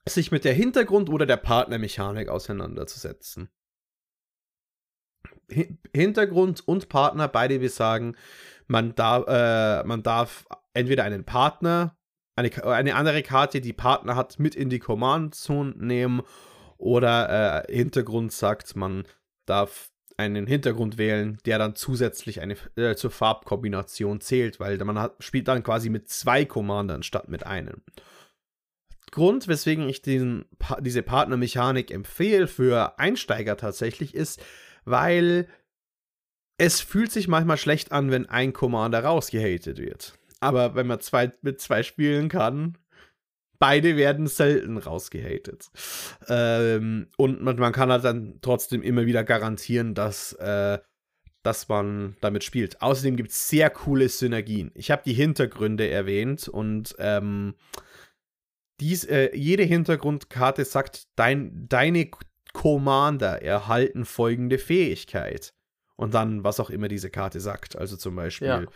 sich mit der Hintergrund- oder der Partnermechanik auseinanderzusetzen. Hi- Hintergrund und Partner, beide wir sagen, man darf, äh, man darf entweder einen Partner eine, eine andere Karte, die Partner hat, mit in die Command Zone nehmen oder äh, Hintergrund sagt, man darf einen Hintergrund wählen, der dann zusätzlich eine äh, zur Farbkombination zählt, weil man hat, spielt dann quasi mit zwei Commandern statt mit einem. Grund, weswegen ich diesen, diese Partnermechanik empfehle für Einsteiger tatsächlich ist, weil es fühlt sich manchmal schlecht an, wenn ein Commander rausgehatet wird. Aber wenn man zwei, mit zwei spielen kann, beide werden selten rausgehatet. Ähm, und man, man kann halt dann trotzdem immer wieder garantieren, dass, äh, dass man damit spielt. Außerdem gibt es sehr coole Synergien. Ich habe die Hintergründe erwähnt und ähm, dies, äh, jede Hintergrundkarte sagt, dein, deine Commander erhalten folgende Fähigkeit. Und dann, was auch immer diese Karte sagt. Also zum Beispiel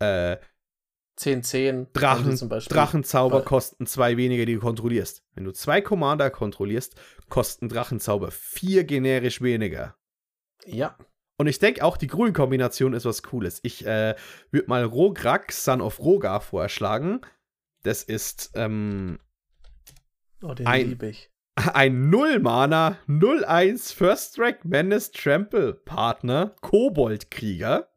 äh, 10-10 Drachen, zum Beispiel. Drachenzauber Weil- kosten zwei weniger, die du kontrollierst. Wenn du zwei Commander kontrollierst, kosten Drachenzauber vier generisch weniger. Ja. Und ich denke auch, die Grün-Kombination ist was Cooles. Ich äh, würde mal Rograk, Son of Rogar vorschlagen. Das ist ähm, Oh, den Ein- liebe ich. <laughs> ein 0-Mana, 0-1 First Strike Menace Trample Partner, Koboldkrieger.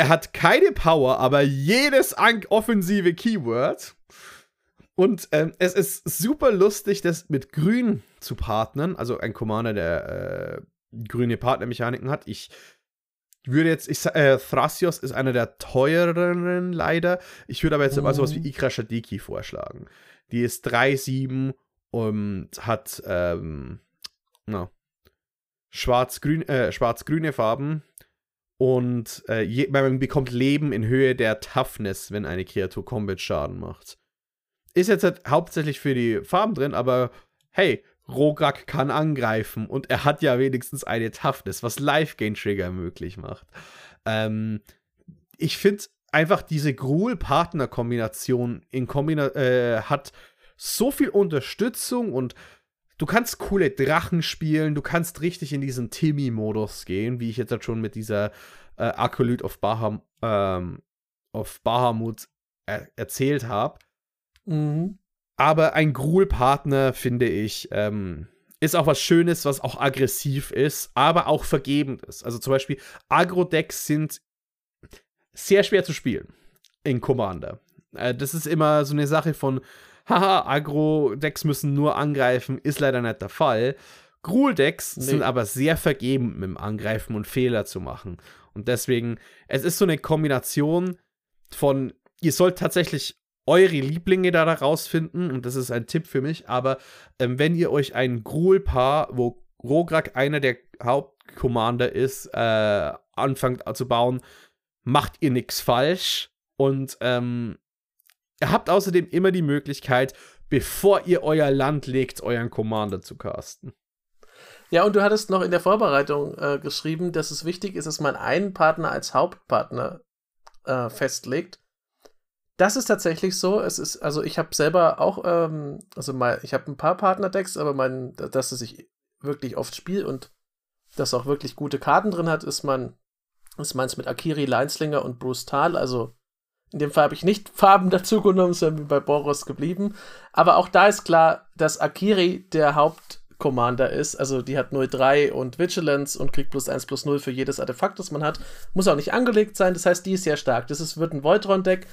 Er hat keine Power, aber jedes offensive Keyword. Und ähm, es ist super lustig, das mit Grün zu partnern. Also ein Commander, der äh, grüne Partnermechaniken hat. Ich würde jetzt, ich äh, Thrasios ist einer der teureren leider. Ich würde aber jetzt mal sowas wie Mhm. Ikra Shadiki vorschlagen. Die ist 3-7 und hat, ähm, na, schwarz-grün, äh, schwarz-grüne Farben. Und äh, je, man bekommt Leben in Höhe der Toughness, wenn eine Kreatur Combat-Schaden macht. Ist jetzt halt hauptsächlich für die Farben drin, aber hey, Rograk kann angreifen und er hat ja wenigstens eine Toughness, was Life-Gain-Trigger möglich macht. Ähm, ich finde einfach diese Gruul-Partner-Kombination in Kombina äh, hat so viel Unterstützung und du kannst coole Drachen spielen, du kannst richtig in diesen Timmy-Modus gehen, wie ich jetzt halt schon mit dieser äh, Akolyt of, Baham, ähm, of Bahamut er erzählt habe. Mhm. Aber ein Gruul-Partner, finde ich, ähm, ist auch was Schönes, was auch aggressiv ist, aber auch vergebend ist. Also zum Beispiel Agro-Decks sind sehr schwer zu spielen in Commander. Äh, das ist immer so eine Sache von, haha, Agro-Decks müssen nur angreifen, ist leider nicht der Fall. Gruul-Decks nee. sind aber sehr vergeben mit dem Angreifen und Fehler zu machen. Und deswegen, es ist so eine Kombination von, ihr sollt tatsächlich eure Lieblinge da rausfinden, und das ist ein Tipp für mich, aber ähm, wenn ihr euch ein Gruul-Paar, wo Rograk einer der Hauptcommander ist, äh, anfangt zu bauen, macht ihr nichts falsch. Und ähm, ihr habt außerdem immer die Möglichkeit, bevor ihr euer Land legt, euren Commander zu casten. Ja, und du hattest noch in der Vorbereitung äh, geschrieben, dass es wichtig ist, dass man einen Partner als Hauptpartner äh, festlegt. Das ist tatsächlich so. Es ist, also ich habe selber auch, ähm, also mal, ich habe ein paar Partner-Decks, aber mein, dass es sich wirklich oft spielt und das auch wirklich gute Karten drin hat, ist man ist meins mit Akiri, Leinslinger und Bruce Tal. Also in dem Fall habe ich nicht Farben <laughs> dazu genommen, sondern bei Boros geblieben. Aber auch da ist klar, dass Akiri der Hauptcommander ist. Also die hat 0-3 und Vigilance und kriegt plus 1 plus 0 für jedes Artefakt, das man hat. Muss auch nicht angelegt sein. Das heißt, die ist sehr stark. Das ist, wird ein Voltron-Deck.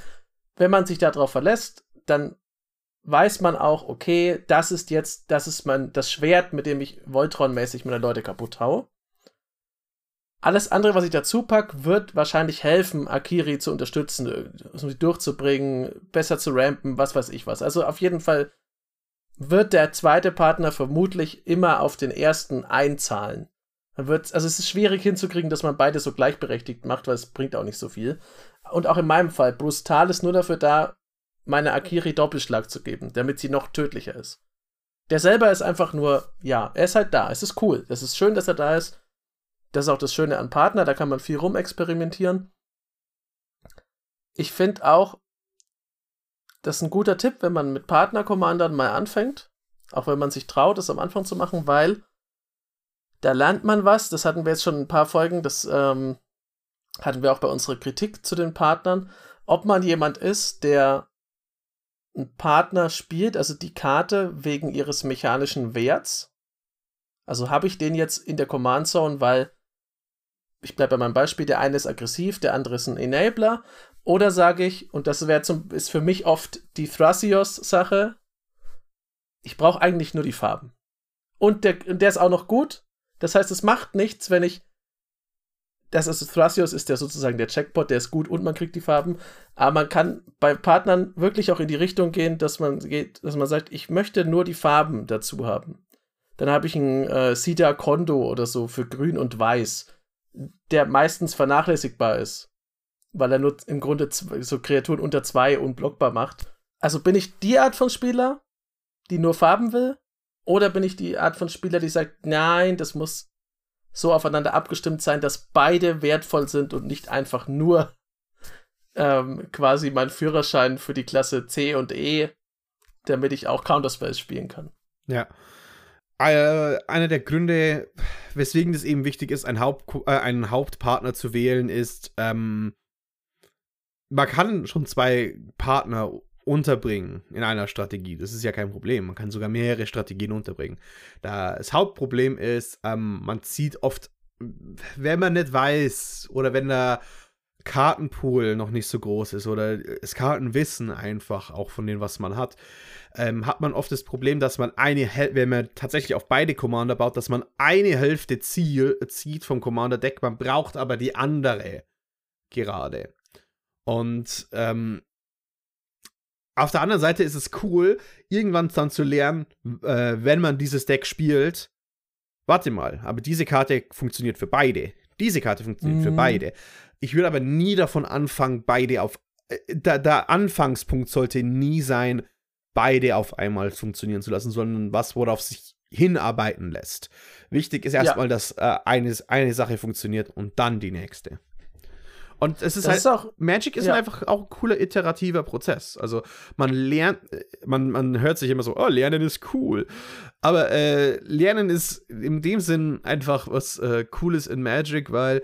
Wenn man sich darauf verlässt, dann weiß man auch, okay, das ist jetzt, das ist mein, das Schwert, mit dem ich Voltron-mäßig meine Leute kaputt haue. Alles andere, was ich dazu packe, wird wahrscheinlich helfen, Akiri zu unterstützen, sie durchzubringen, besser zu rampen, was weiß ich was. Also auf jeden Fall wird der zweite Partner vermutlich immer auf den ersten einzahlen. Wird, also es ist schwierig hinzukriegen, dass man beide so gleichberechtigt macht, weil es bringt auch nicht so viel. Und auch in meinem Fall, Bruce Tal ist nur dafür da, meine Akiri Doppelschlag zu geben, damit sie noch tödlicher ist. Der selber ist einfach nur, ja, er ist halt da. Es ist cool. Es ist schön, dass er da ist. Das ist auch das Schöne an Partner, da kann man viel rumexperimentieren. Ich finde auch, das ist ein guter Tipp, wenn man mit Partner-Commandern mal anfängt, auch wenn man sich traut, das am Anfang zu machen, weil da lernt man was. Das hatten wir jetzt schon ein paar Folgen, das ähm, hatten wir auch bei unserer Kritik zu den Partnern. Ob man jemand ist, der einen Partner spielt, also die Karte wegen ihres mechanischen Werts. Also habe ich den jetzt in der Command Zone, weil ich bleibe bei meinem Beispiel, der eine ist aggressiv, der andere ist ein Enabler. Oder sage ich, und das zum, ist für mich oft die Thrasios-Sache, ich brauche eigentlich nur die Farben. Und der, der ist auch noch gut. Das heißt, es macht nichts, wenn ich. Das ist Thrasios ist der sozusagen der Checkpot, der ist gut und man kriegt die Farben. Aber man kann bei Partnern wirklich auch in die Richtung gehen, dass man geht, dass man sagt, ich möchte nur die Farben dazu haben. Dann habe ich einen äh, Sida Kondo oder so für Grün und Weiß der meistens vernachlässigbar ist, weil er nur im Grunde so Kreaturen unter zwei unblockbar macht. Also bin ich die Art von Spieler, die nur Farben will? Oder bin ich die Art von Spieler, die sagt, nein, das muss so aufeinander abgestimmt sein, dass beide wertvoll sind und nicht einfach nur <laughs> ähm, quasi mein Führerschein für die Klasse C und E, damit ich auch Counterspace spielen kann. Ja. Äh, einer der Gründe, weswegen es eben wichtig ist, einen, Haupt, äh, einen Hauptpartner zu wählen, ist, ähm, man kann schon zwei Partner unterbringen in einer Strategie. Das ist ja kein Problem. Man kann sogar mehrere Strategien unterbringen. Das Hauptproblem ist, ähm, man zieht oft, wenn man nicht weiß oder wenn da Kartenpool noch nicht so groß ist oder das Kartenwissen einfach auch von dem, was man hat, ähm, hat man oft das Problem, dass man eine, Hälfte, wenn man tatsächlich auf beide Commander baut, dass man eine Hälfte Ziel, zieht vom Commander-Deck, man braucht aber die andere gerade. Und ähm, auf der anderen Seite ist es cool, irgendwann dann zu lernen, äh, wenn man dieses Deck spielt, warte mal, aber diese Karte funktioniert für beide. Diese Karte funktioniert mhm. für beide. Ich würde aber nie davon anfangen, beide auf. Äh, der, der Anfangspunkt sollte nie sein, beide auf einmal funktionieren zu lassen, sondern was, worauf sich hinarbeiten lässt. Wichtig ist erstmal, ja. dass äh, eine, eine Sache funktioniert und dann die nächste. Und es ist das halt, ist auch, Magic ist ja. einfach auch ein cooler iterativer Prozess. Also man lernt, man, man hört sich immer so, oh, Lernen ist cool. Aber äh, Lernen ist in dem Sinn einfach was äh, Cooles in Magic, weil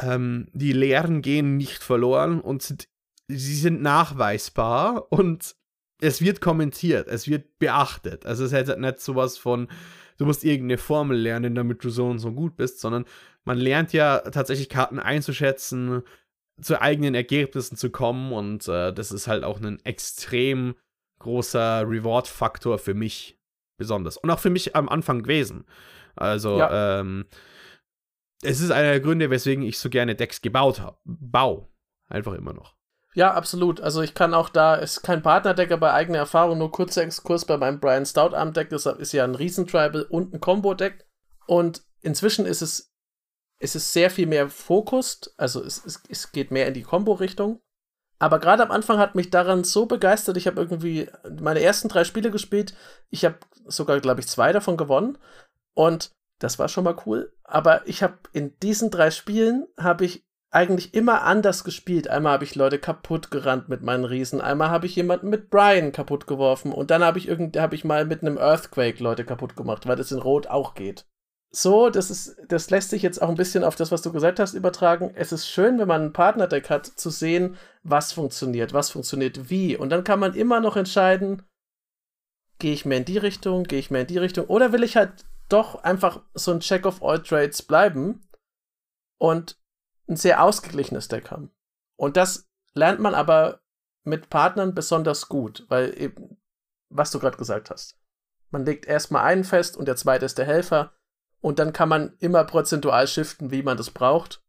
ähm, die Lehren gehen nicht verloren und sind, sie sind nachweisbar und es wird kommentiert, es wird beachtet. Also es ist halt nicht sowas von, du musst irgendeine Formel lernen, damit du so und so gut bist, sondern man lernt ja tatsächlich Karten einzuschätzen, zu eigenen Ergebnissen zu kommen und äh, das ist halt auch ein extrem großer Reward-Faktor für mich besonders. Und auch für mich am Anfang gewesen. Also, ja. ähm, es ist einer der Gründe, weswegen ich so gerne Decks gebaut habe. Bau. Einfach immer noch. Ja, absolut. Also ich kann auch da, ist kein Partnerdeck, aber eigene Erfahrung, nur kurzer Exkurs bei meinem Brian Stout Arm Deck, das ist ja ein Riesentribal und ein Combo-Deck. Und inzwischen ist es es ist sehr viel mehr fokust, also es, es, es geht mehr in die Combo-Richtung. Aber gerade am Anfang hat mich daran so begeistert, ich habe irgendwie meine ersten drei Spiele gespielt. Ich habe sogar, glaube ich, zwei davon gewonnen. Und das war schon mal cool. Aber ich habe in diesen drei Spielen habe ich eigentlich immer anders gespielt. Einmal habe ich Leute kaputt gerannt mit meinen Riesen, einmal habe ich jemanden mit Brian kaputt geworfen und dann habe ich irgend habe ich mal mit einem Earthquake Leute kaputt gemacht, weil das in Rot auch geht so, das ist, das lässt sich jetzt auch ein bisschen auf das, was du gesagt hast, übertragen. Es ist schön, wenn man ein Partnerdeck hat, zu sehen, was funktioniert, was funktioniert wie. Und dann kann man immer noch entscheiden, gehe ich mehr in die Richtung, gehe ich mehr in die Richtung, oder will ich halt doch einfach so ein Check of all Trades bleiben und ein sehr ausgeglichenes Deck haben. Und das lernt man aber mit Partnern besonders gut, weil eben, was du gerade gesagt hast. Man legt erstmal einen fest und der zweite ist der Helfer und dann kann man immer prozentual shiften, wie man das braucht.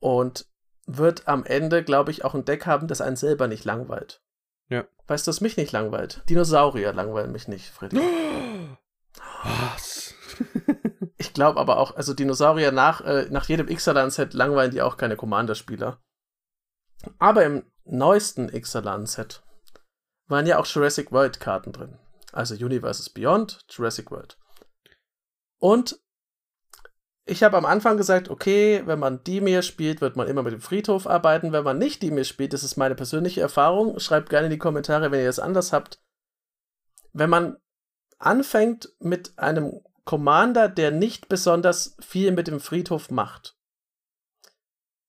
Und wird am Ende, glaube ich, auch ein Deck haben, das einen selber nicht langweilt. Ja. Weißt du, was mich nicht langweilt? Dinosaurier langweilen mich nicht, Freddy. <gasps> Was? <laughs> ich glaube aber auch, also Dinosaurier nach, äh, nach jedem Ixalan-Set langweilen die auch keine Commander-Spieler. Aber im neuesten Ixalan-Set waren ja auch Jurassic World-Karten drin. Also Universes Beyond, Jurassic World. Und ich habe am Anfang gesagt, okay, wenn man Dimir spielt, wird man immer mit dem Friedhof arbeiten. Wenn man nicht Dimir spielt, das ist meine persönliche Erfahrung. Schreibt gerne in die Kommentare, wenn ihr das anders habt. Wenn man anfängt mit einem Commander, der nicht besonders viel mit dem Friedhof macht,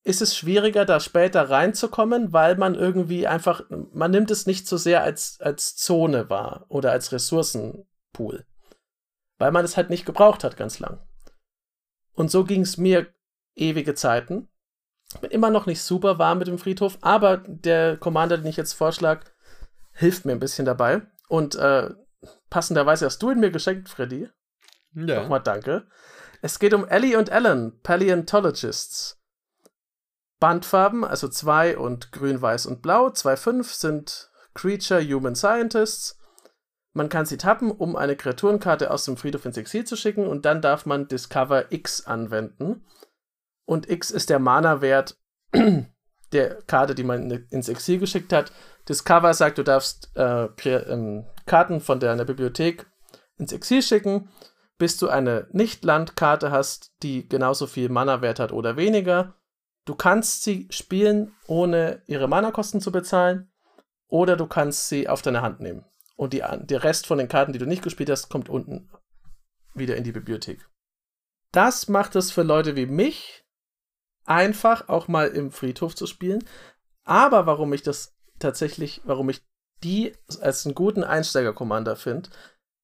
ist es schwieriger, da später reinzukommen, weil man irgendwie einfach, man nimmt es nicht so sehr als, als Zone wahr oder als Ressourcenpool weil man es halt nicht gebraucht hat ganz lang. Und so ging es mir ewige Zeiten. Bin immer noch nicht super warm mit dem Friedhof, aber der Commander, den ich jetzt vorschlage, hilft mir ein bisschen dabei. Und äh, passenderweise hast du ihn mir geschenkt, Freddy. Ja. Nochmal danke. Es geht um Ellie und Alan, Paleontologists. Bandfarben, also 2 und grün, weiß und blau. 2,5 sind Creature Human Scientists. Man kann sie tappen, um eine Kreaturenkarte aus dem Friedhof ins Exil zu schicken und dann darf man Discover X anwenden. Und X ist der Mana-Wert <clears throat> der Karte, die man ins Exil geschickt hat. Discover sagt, du darfst äh, ähm, Karten von deiner Bibliothek ins Exil schicken, bis du eine Nicht-Land-Karte hast, die genauso viel Mana-Wert hat oder weniger. Du kannst sie spielen, ohne ihre Mana-Kosten zu bezahlen, oder du kannst sie auf deine Hand nehmen. Und die, der Rest von den Karten, die du nicht gespielt hast, kommt unten wieder in die Bibliothek. Das macht es für Leute wie mich einfach, auch mal im Friedhof zu spielen. Aber warum ich das tatsächlich, warum ich die als einen guten Einsteiger-Commander finde,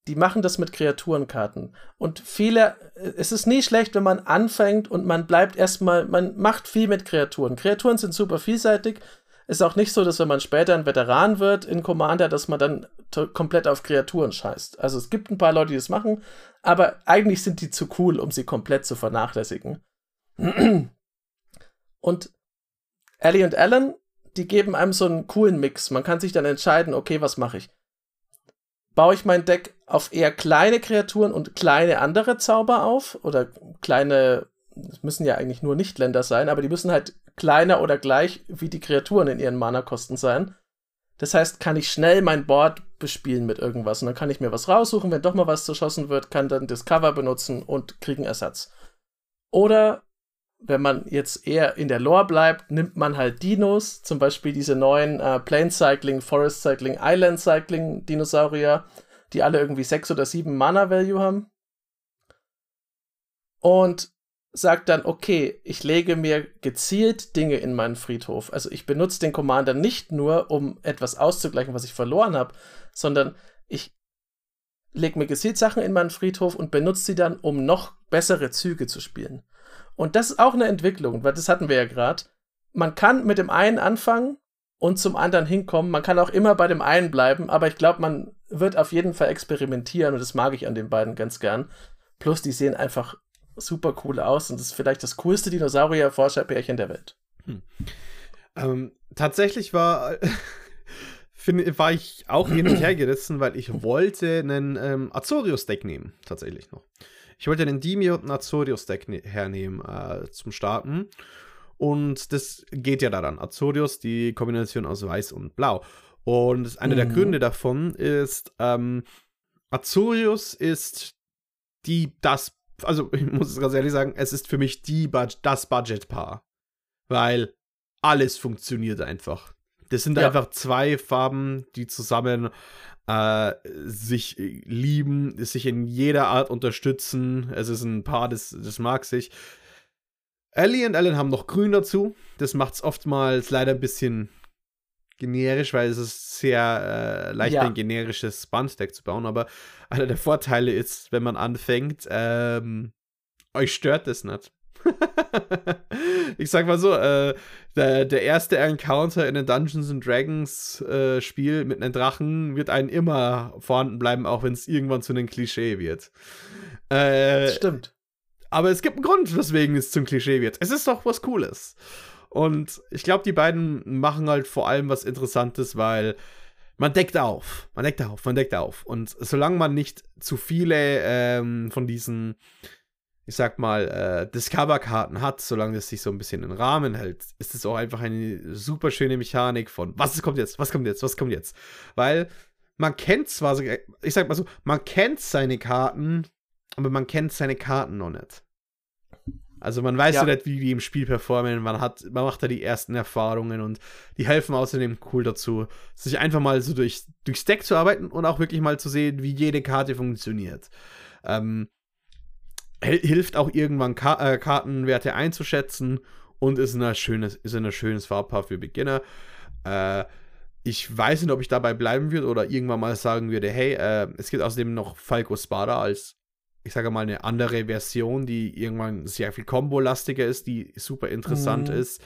die machen das mit Kreaturenkarten. Und viele, es ist nie schlecht, wenn man anfängt und man bleibt erstmal, man macht viel mit Kreaturen. Kreaturen sind super vielseitig ist auch nicht so, dass wenn man später ein Veteran wird in Commander, dass man dann komplett auf Kreaturen scheißt. Also es gibt ein paar Leute, die das machen, aber eigentlich sind die zu cool, um sie komplett zu vernachlässigen. <clears throat> Und Ellie und Alan, die geben einem so einen coolen Mix. Man kann sich dann entscheiden, okay, was mache ich? Baue ich mein Deck auf eher kleine Kreaturen und kleine andere Zauber auf. Oder kleine, es müssen ja eigentlich nur Nichtländer sein, aber die müssen halt kleiner oder gleich wie die Kreaturen in ihren Mana-Kosten sein. Das heißt, kann ich schnell mein Board bespielen mit irgendwas. Und dann kann ich mir was raussuchen, wenn doch mal was zerschossen wird, kann dann Discover benutzen und kriegen Ersatz. Oder wenn man jetzt eher in der Lore bleibt, nimmt man halt Dinos, zum Beispiel diese neuen äh, Plane Cycling, Forest Cycling, Island Cycling Dinosaurier, die alle irgendwie sechs oder sieben Mana Value haben. Und sagt dann, okay, ich lege mir gezielt Dinge in meinen Friedhof. Also ich benutze den Commander nicht nur, um etwas auszugleichen, was ich verloren habe, sondern ich lege mir gezielt Sachen in meinen Friedhof und benutze sie dann, um noch bessere Züge zu spielen. Und das ist auch eine Entwicklung, weil das hatten wir ja gerade. Man kann mit dem einen anfangen und zum anderen hinkommen. Man kann auch immer bei dem einen bleiben, aber ich glaube, man wird auf jeden Fall experimentieren und das mag ich an den beiden ganz gern. Plus, die sehen einfach super cool aus und das ist vielleicht das coolste Dinosaurier-Forscherpärchen der Welt. Hm. Ähm, tatsächlich war, <laughs> war ich auch hin und her gerissen, weil ich wollte einen ähm, Azorius-Deck nehmen, tatsächlich noch. Ich wollte einen Dimi und einen Azorius-Deck ne hernehmen äh, zum Starten. Und das geht ja daran. Azorius, die Kombination aus Weiß und Blau. Und einer mhm. der Gründe davon ist, ähm, Azorius ist die, das, also <laughs> ich muss es ganz ehrlich sagen, es ist für mich die, das Budget-Paar. Weil alles funktioniert einfach. Das sind ja. einfach zwei Farben, die zusammen äh, sich lieben, sich in jeder Art unterstützen. Es ist ein Paar, das, das mag sich. Ellie und Ellen haben noch Grün dazu. Das macht es oftmals leider ein bisschen generisch, weil es ist sehr äh, leicht, ja. ein generisches Banddeck zu bauen. Aber einer der Vorteile ist, wenn man anfängt, ähm, euch stört das nicht. <laughs> ich sag mal so, äh, der, der erste Encounter in einem Dungeons and Dragons äh, Spiel mit einem Drachen wird einen immer vorhanden bleiben, auch wenn es irgendwann zu einem Klischee wird. Äh, stimmt. Aber es gibt einen Grund, weswegen es zum Klischee wird. Es ist doch was Cooles. Und ich glaube, die beiden machen halt vor allem was Interessantes, weil man deckt auf. Man deckt auf, man deckt auf. Und solange man nicht zu viele ähm, von diesen ich sag mal, äh, Discover-Karten hat, solange es sich so ein bisschen in Rahmen hält, ist es auch einfach eine super schöne Mechanik von, was kommt jetzt, was kommt jetzt, was kommt jetzt. Weil man kennt zwar, ich sag mal so, man kennt seine Karten, aber man kennt seine Karten noch nicht. Also man weiß ja nicht, wie die im Spiel performen, man hat, man macht da die ersten Erfahrungen und die helfen außerdem cool dazu, sich einfach mal so durch, durchs Deck zu arbeiten und auch wirklich mal zu sehen, wie jede Karte funktioniert. Ähm, hilft auch irgendwann Ka äh, Kartenwerte einzuschätzen und ist ein schönes, ist ein schönes Farbpaar für Beginner. Äh, ich weiß nicht, ob ich dabei bleiben würde oder irgendwann mal sagen würde, hey, äh, es gibt außerdem noch Falco Spada als, ich sage mal, eine andere Version, die irgendwann sehr viel Combo-lastiger ist, die super interessant mhm. ist.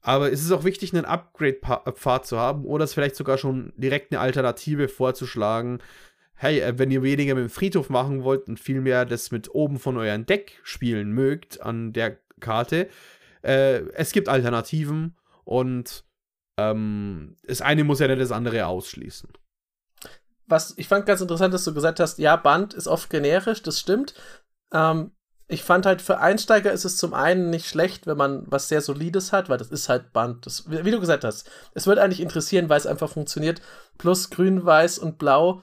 Aber es ist auch wichtig, einen Upgrade-Pfad zu haben oder es vielleicht sogar schon direkt eine Alternative vorzuschlagen, hey, äh, wenn ihr weniger mit dem Friedhof machen wollt und vielmehr das mit oben von eurem Deck spielen mögt an der Karte, äh, es gibt Alternativen und ähm, das eine muss ja nicht das andere ausschließen. Was ich fand ganz interessant, dass du gesagt hast, ja, Band ist oft generisch, das stimmt. Ähm, ich fand halt für Einsteiger ist es zum einen nicht schlecht, wenn man was sehr Solides hat, weil das ist halt Band. Das, wie du gesagt hast, es wird eigentlich interessieren, weil es einfach funktioniert. Plus Grün, Weiß und Blau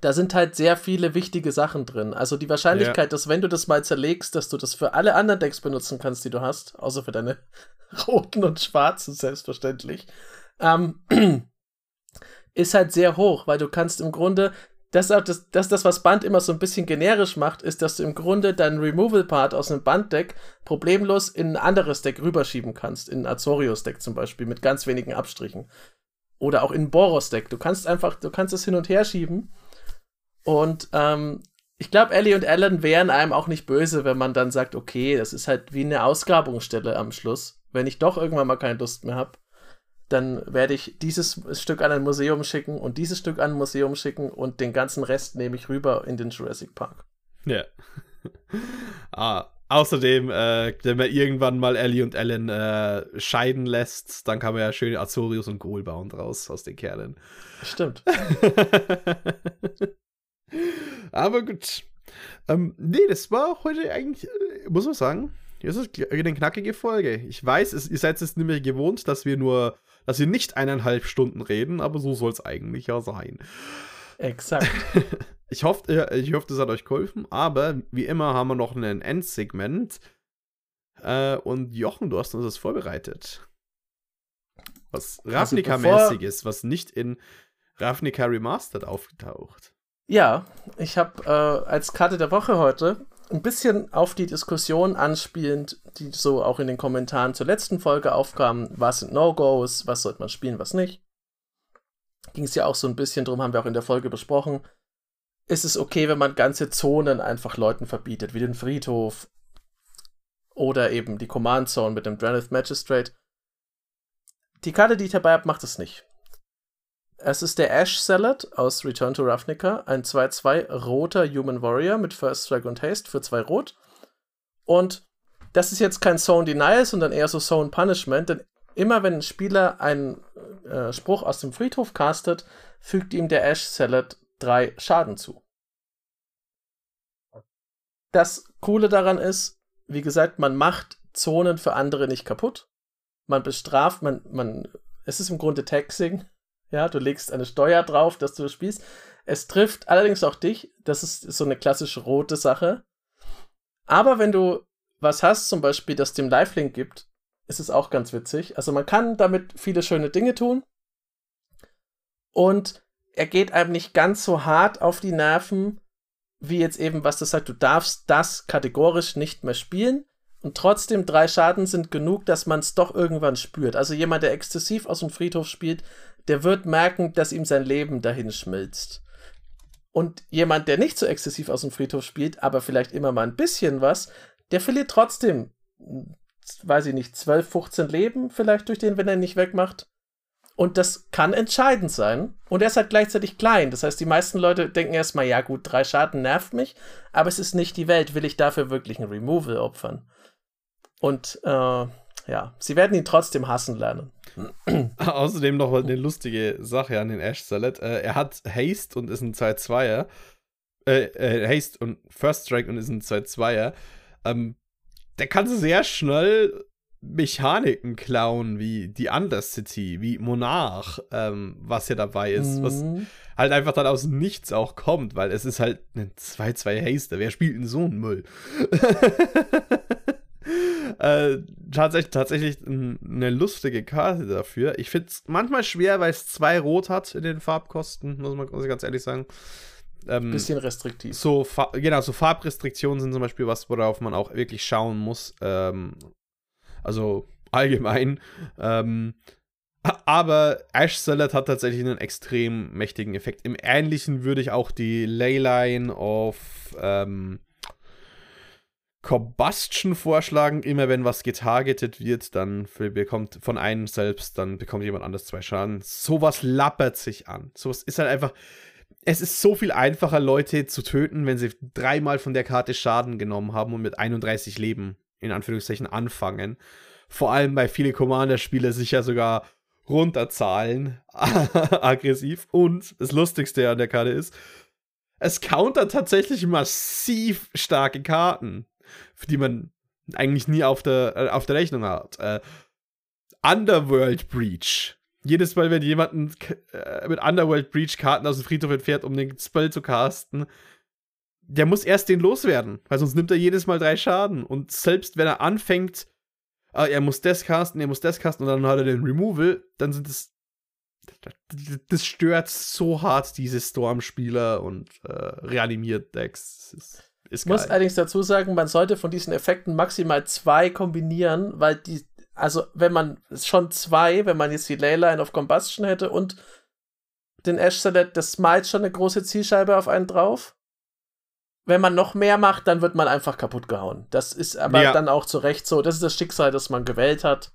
da sind halt sehr viele wichtige Sachen drin. Also die Wahrscheinlichkeit, ja. dass wenn du das mal zerlegst, dass du das für alle anderen Decks benutzen kannst, die du hast, außer für deine <laughs> roten und schwarzen, selbstverständlich, ähm, <clears throat> ist halt sehr hoch, weil du kannst im Grunde, das ist das, das, das, was Band immer so ein bisschen generisch macht, ist, dass du im Grunde deinen Removal-Part aus einem Banddeck problemlos in ein anderes Deck rüberschieben kannst, in ein Azorius-Deck zum Beispiel, mit ganz wenigen Abstrichen. Oder auch in ein Boros-Deck. Du kannst einfach, du kannst es hin und her schieben und ähm, ich glaube, Ellie und Alan wären einem auch nicht böse, wenn man dann sagt, okay, das ist halt wie eine Ausgrabungsstelle am Schluss. Wenn ich doch irgendwann mal keine Lust mehr habe, dann werde ich dieses Stück an ein Museum schicken und dieses Stück an ein Museum schicken und den ganzen Rest nehme ich rüber in den Jurassic Park. Ja. <laughs> ah, außerdem, äh, wenn man irgendwann mal Ellie und Alan äh, scheiden lässt, dann kann man ja schöne Azorius und Gohl bauen draus aus den Kernen. Stimmt. <laughs> Aber gut. Ähm, nee, das war heute eigentlich, äh, muss man sagen, das ist eine knackige Folge. Ich weiß, es, ihr seid es nicht mehr gewohnt, dass wir nur, dass wir nicht eineinhalb Stunden reden, aber so soll es eigentlich ja sein. Exakt. <laughs> ich hoffe, ich hoffe, das hat euch geholfen, aber wie immer haben wir noch ein Endsegment. Äh, und Jochen, du hast uns das vorbereitet. Was also Ravnica-mäßig ist, was nicht in Ravnica Remastered aufgetaucht. Ja, ich habe äh, als Karte der Woche heute ein bisschen auf die Diskussion anspielend, die so auch in den Kommentaren zur letzten Folge aufkam, was sind No-Gos, was sollte man spielen, was nicht. Ging es ja auch so ein bisschen drum, haben wir auch in der Folge besprochen. Ist es okay, wenn man ganze Zonen einfach Leuten verbietet, wie den Friedhof oder eben die Command Zone mit dem Dranith Magistrate? Die Karte, die ich dabei habe, macht es nicht. Es ist der Ash Salad aus Return to Ravnica, ein 2-2 roter Human Warrior mit First Strike und Haste für 2 rot. Und das ist jetzt kein Zone Denial, sondern eher so Zone Punishment, denn immer wenn ein Spieler einen äh, Spruch aus dem Friedhof castet, fügt ihm der Ash Salad 3 Schaden zu. Das Coole daran ist, wie gesagt, man macht Zonen für andere nicht kaputt. Man bestraft, man, man, es ist im Grunde Taxing ja, du legst eine Steuer drauf, dass du spielst. Es trifft allerdings auch dich. Das ist so eine klassische rote Sache. Aber wenn du was hast, zum Beispiel, das dem Lifelink gibt, ist es auch ganz witzig. Also man kann damit viele schöne Dinge tun. Und er geht einem nicht ganz so hart auf die Nerven, wie jetzt eben, was das sagt, du darfst das kategorisch nicht mehr spielen. Und trotzdem drei Schaden sind genug, dass man es doch irgendwann spürt. Also jemand, der exzessiv aus dem Friedhof spielt, der wird merken, dass ihm sein Leben dahin schmilzt. Und jemand, der nicht so exzessiv aus dem Friedhof spielt, aber vielleicht immer mal ein bisschen was, der verliert trotzdem, weiß ich nicht, 12, 15 Leben vielleicht durch den, wenn er ihn nicht wegmacht. Und das kann entscheidend sein. Und er ist halt gleichzeitig klein. Das heißt, die meisten Leute denken erstmal, ja gut, drei Schaden nervt mich, aber es ist nicht die Welt. Will ich dafür wirklich ein Removal opfern? Und äh, ja, sie werden ihn trotzdem hassen lernen. <clears throat> Außerdem noch eine lustige Sache an den Ash Salad. Äh, er hat Haste und ist ein 2-2er. Äh, äh, Haste und First Strike und ist ein 2-2er. Ähm, der kann sehr schnell Mechaniken klauen, wie die Undercity, wie Monarch, ähm, was hier dabei ist, mhm. was halt einfach dann aus nichts auch kommt, weil es ist halt ein 2-2 Haste. Wer spielt denn so einen Müll? <laughs> <laughs> äh, tatsächlich, tatsächlich eine lustige Karte dafür. Ich finde es manchmal schwer, weil es zwei Rot hat in den Farbkosten, muss man muss ich ganz ehrlich sagen. Ähm, Bisschen restriktiv. So, genau, so Farbrestriktionen sind zum Beispiel was, worauf man auch wirklich schauen muss. Ähm, also allgemein. Ähm, aber Ash Salad hat tatsächlich einen extrem mächtigen Effekt. Im Ähnlichen würde ich auch die Leyline of ähm, Combustion vorschlagen. Immer wenn was getargetet wird, dann bekommt von einem selbst, dann bekommt jemand anders zwei Schaden. Sowas lappert sich an. Sowas ist halt einfach. Es ist so viel einfacher, Leute zu töten, wenn sie dreimal von der Karte Schaden genommen haben und mit 31 Leben in Anführungszeichen anfangen. Vor allem, weil viele Commander-Spieler sich ja sogar runterzahlen, <laughs> aggressiv. Und das Lustigste an der Karte ist, es countert tatsächlich massiv starke Karten für die man eigentlich nie auf der, äh, auf der Rechnung hat. Äh, Underworld Breach. Jedes Mal, wenn jemand äh, mit Underworld Breach Karten aus dem Friedhof entfährt, um den Spell zu casten, der muss erst den loswerden, weil sonst nimmt er jedes Mal drei Schaden. Und selbst wenn er anfängt, äh, er muss das casten, er muss das casten und dann hat er den Removal, dann sind es. Das stört so hart diese Storm-Spieler und äh, reanimiert Decks. Ist geil. Muss allerdings dazu sagen, man sollte von diesen Effekten maximal zwei kombinieren, weil die, also wenn man schon zwei, wenn man jetzt die Leyline of Combustion hätte und den Ash Salad, das smite schon eine große Zielscheibe auf einen drauf. Wenn man noch mehr macht, dann wird man einfach kaputt gehauen. Das ist aber ja. dann auch zu Recht so. Das ist das Schicksal, das man gewählt hat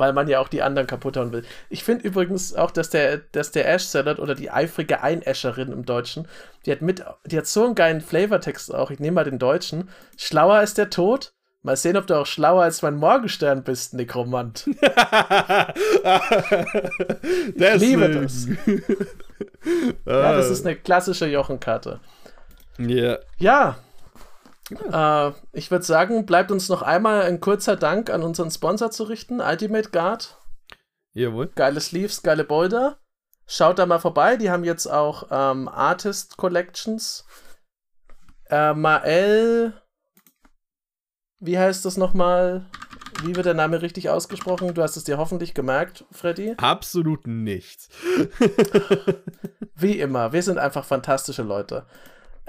weil man ja auch die anderen kaputt hauen will. Ich finde übrigens auch, dass der, dass der Ash Salad oder die eifrige Einäscherin im Deutschen, die hat mit, die hat so einen geilen Flavortext auch. Ich nehme mal den Deutschen. Schlauer ist der Tod. Mal sehen, ob du auch schlauer als mein Morgenstern bist, Nekromant. <laughs> ich liebe das. <laughs> ja, das ist eine klassische Jochenkarte. Yeah. Ja. Äh, ich würde sagen, bleibt uns noch einmal ein kurzer Dank an unseren Sponsor zu richten, Ultimate Guard. Jawohl. Geile Sleeves, geile Boulder. Schaut da mal vorbei, die haben jetzt auch ähm, Artist Collections. Äh, Mael, wie heißt das nochmal? Wie wird der Name richtig ausgesprochen? Du hast es dir hoffentlich gemerkt, Freddy. Absolut nichts. <laughs> Wie immer, wir sind einfach fantastische Leute.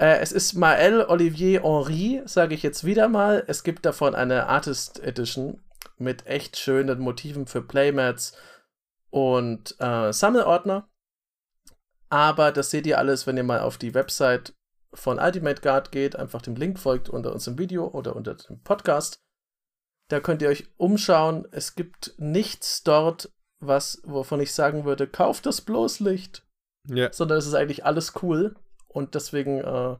Äh, es ist Mael Olivier Henry, sage ich jetzt wieder mal. Es gibt davon eine Artist Edition mit echt schönen Motiven für Playmats und äh, Sammelordner. Aber das seht ihr alles, wenn ihr mal auf die Website von Ultimate Guard geht, einfach dem Link folgt unter uns im Video oder unter dem Podcast. Da könnt ihr euch umschauen. Es gibt nichts dort, was, wovon ich sagen würde, kauft das bloß Licht. Ja. Sondern es ist eigentlich alles cool. Und deswegen, äh,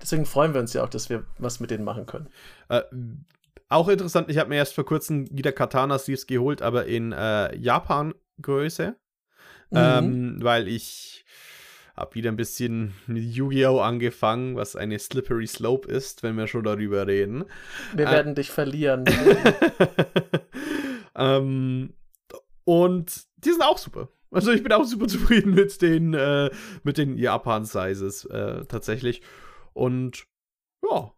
deswegen freuen wir uns ja auch, dass wir was mit denen machen können. Äh, auch interessant, ich habe mir erst vor kurzem wieder Katana-Sleeves geholt, aber in äh, Japan-Größe. Mhm. Ähm, weil ich habe wieder ein bisschen mit Yu-Gi-Oh! angefangen, was eine Slippery Slope ist, wenn wir schon darüber reden. Wir Äh. werden dich verlieren. <laughs> ähm, und die sind auch super. Also ich bin auch super zufrieden mit den, äh, mit den Japan-Sizes äh, tatsächlich. Und ja.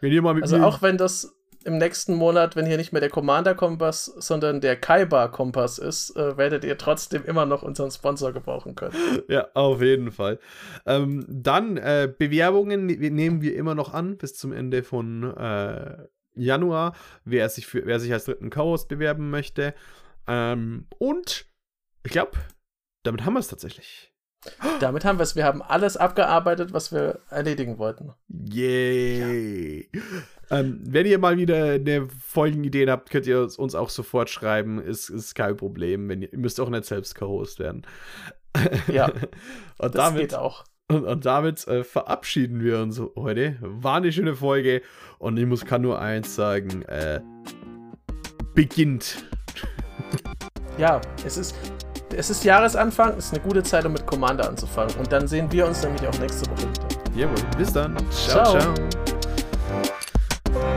Wenn ihr mal mit also mir auch wenn das im nächsten Monat, wenn hier nicht mehr der Commander-Kompass, sondern der Kaiba-Kompass ist, äh, werdet ihr trotzdem immer noch unseren Sponsor gebrauchen können. <laughs> Ja, auf jeden Fall. Ähm, dann äh, Bewerbungen ne- nehmen wir immer noch an bis zum Ende von äh, Januar, wer sich, für, wer sich als dritten Co-Host bewerben möchte. Ähm, und ich glaube, damit haben wir es tatsächlich. <gasps> Damit haben wir es. Wir haben alles abgearbeitet, was wir erledigen wollten. Yay! Ähm, wenn ihr mal wieder eine Folgenideen habt, könnt ihr uns uns auch sofort schreiben. Ist, ist kein Problem. Wenn ihr, ihr müsst auch nicht selbst Co-Host werden. Ja, <laughs> und das damit geht auch. Und, und damit äh, verabschieden wir uns heute. War eine schöne Folge. Und ich muss, kann nur eins sagen: äh, beginnt. Ja, es ist, es ist Jahresanfang, ist eine gute Zeit, um mit Commander anzufangen. Und dann sehen wir uns nämlich auch nächste Woche wieder. Jawohl, bis dann. ciao. ciao. ciao.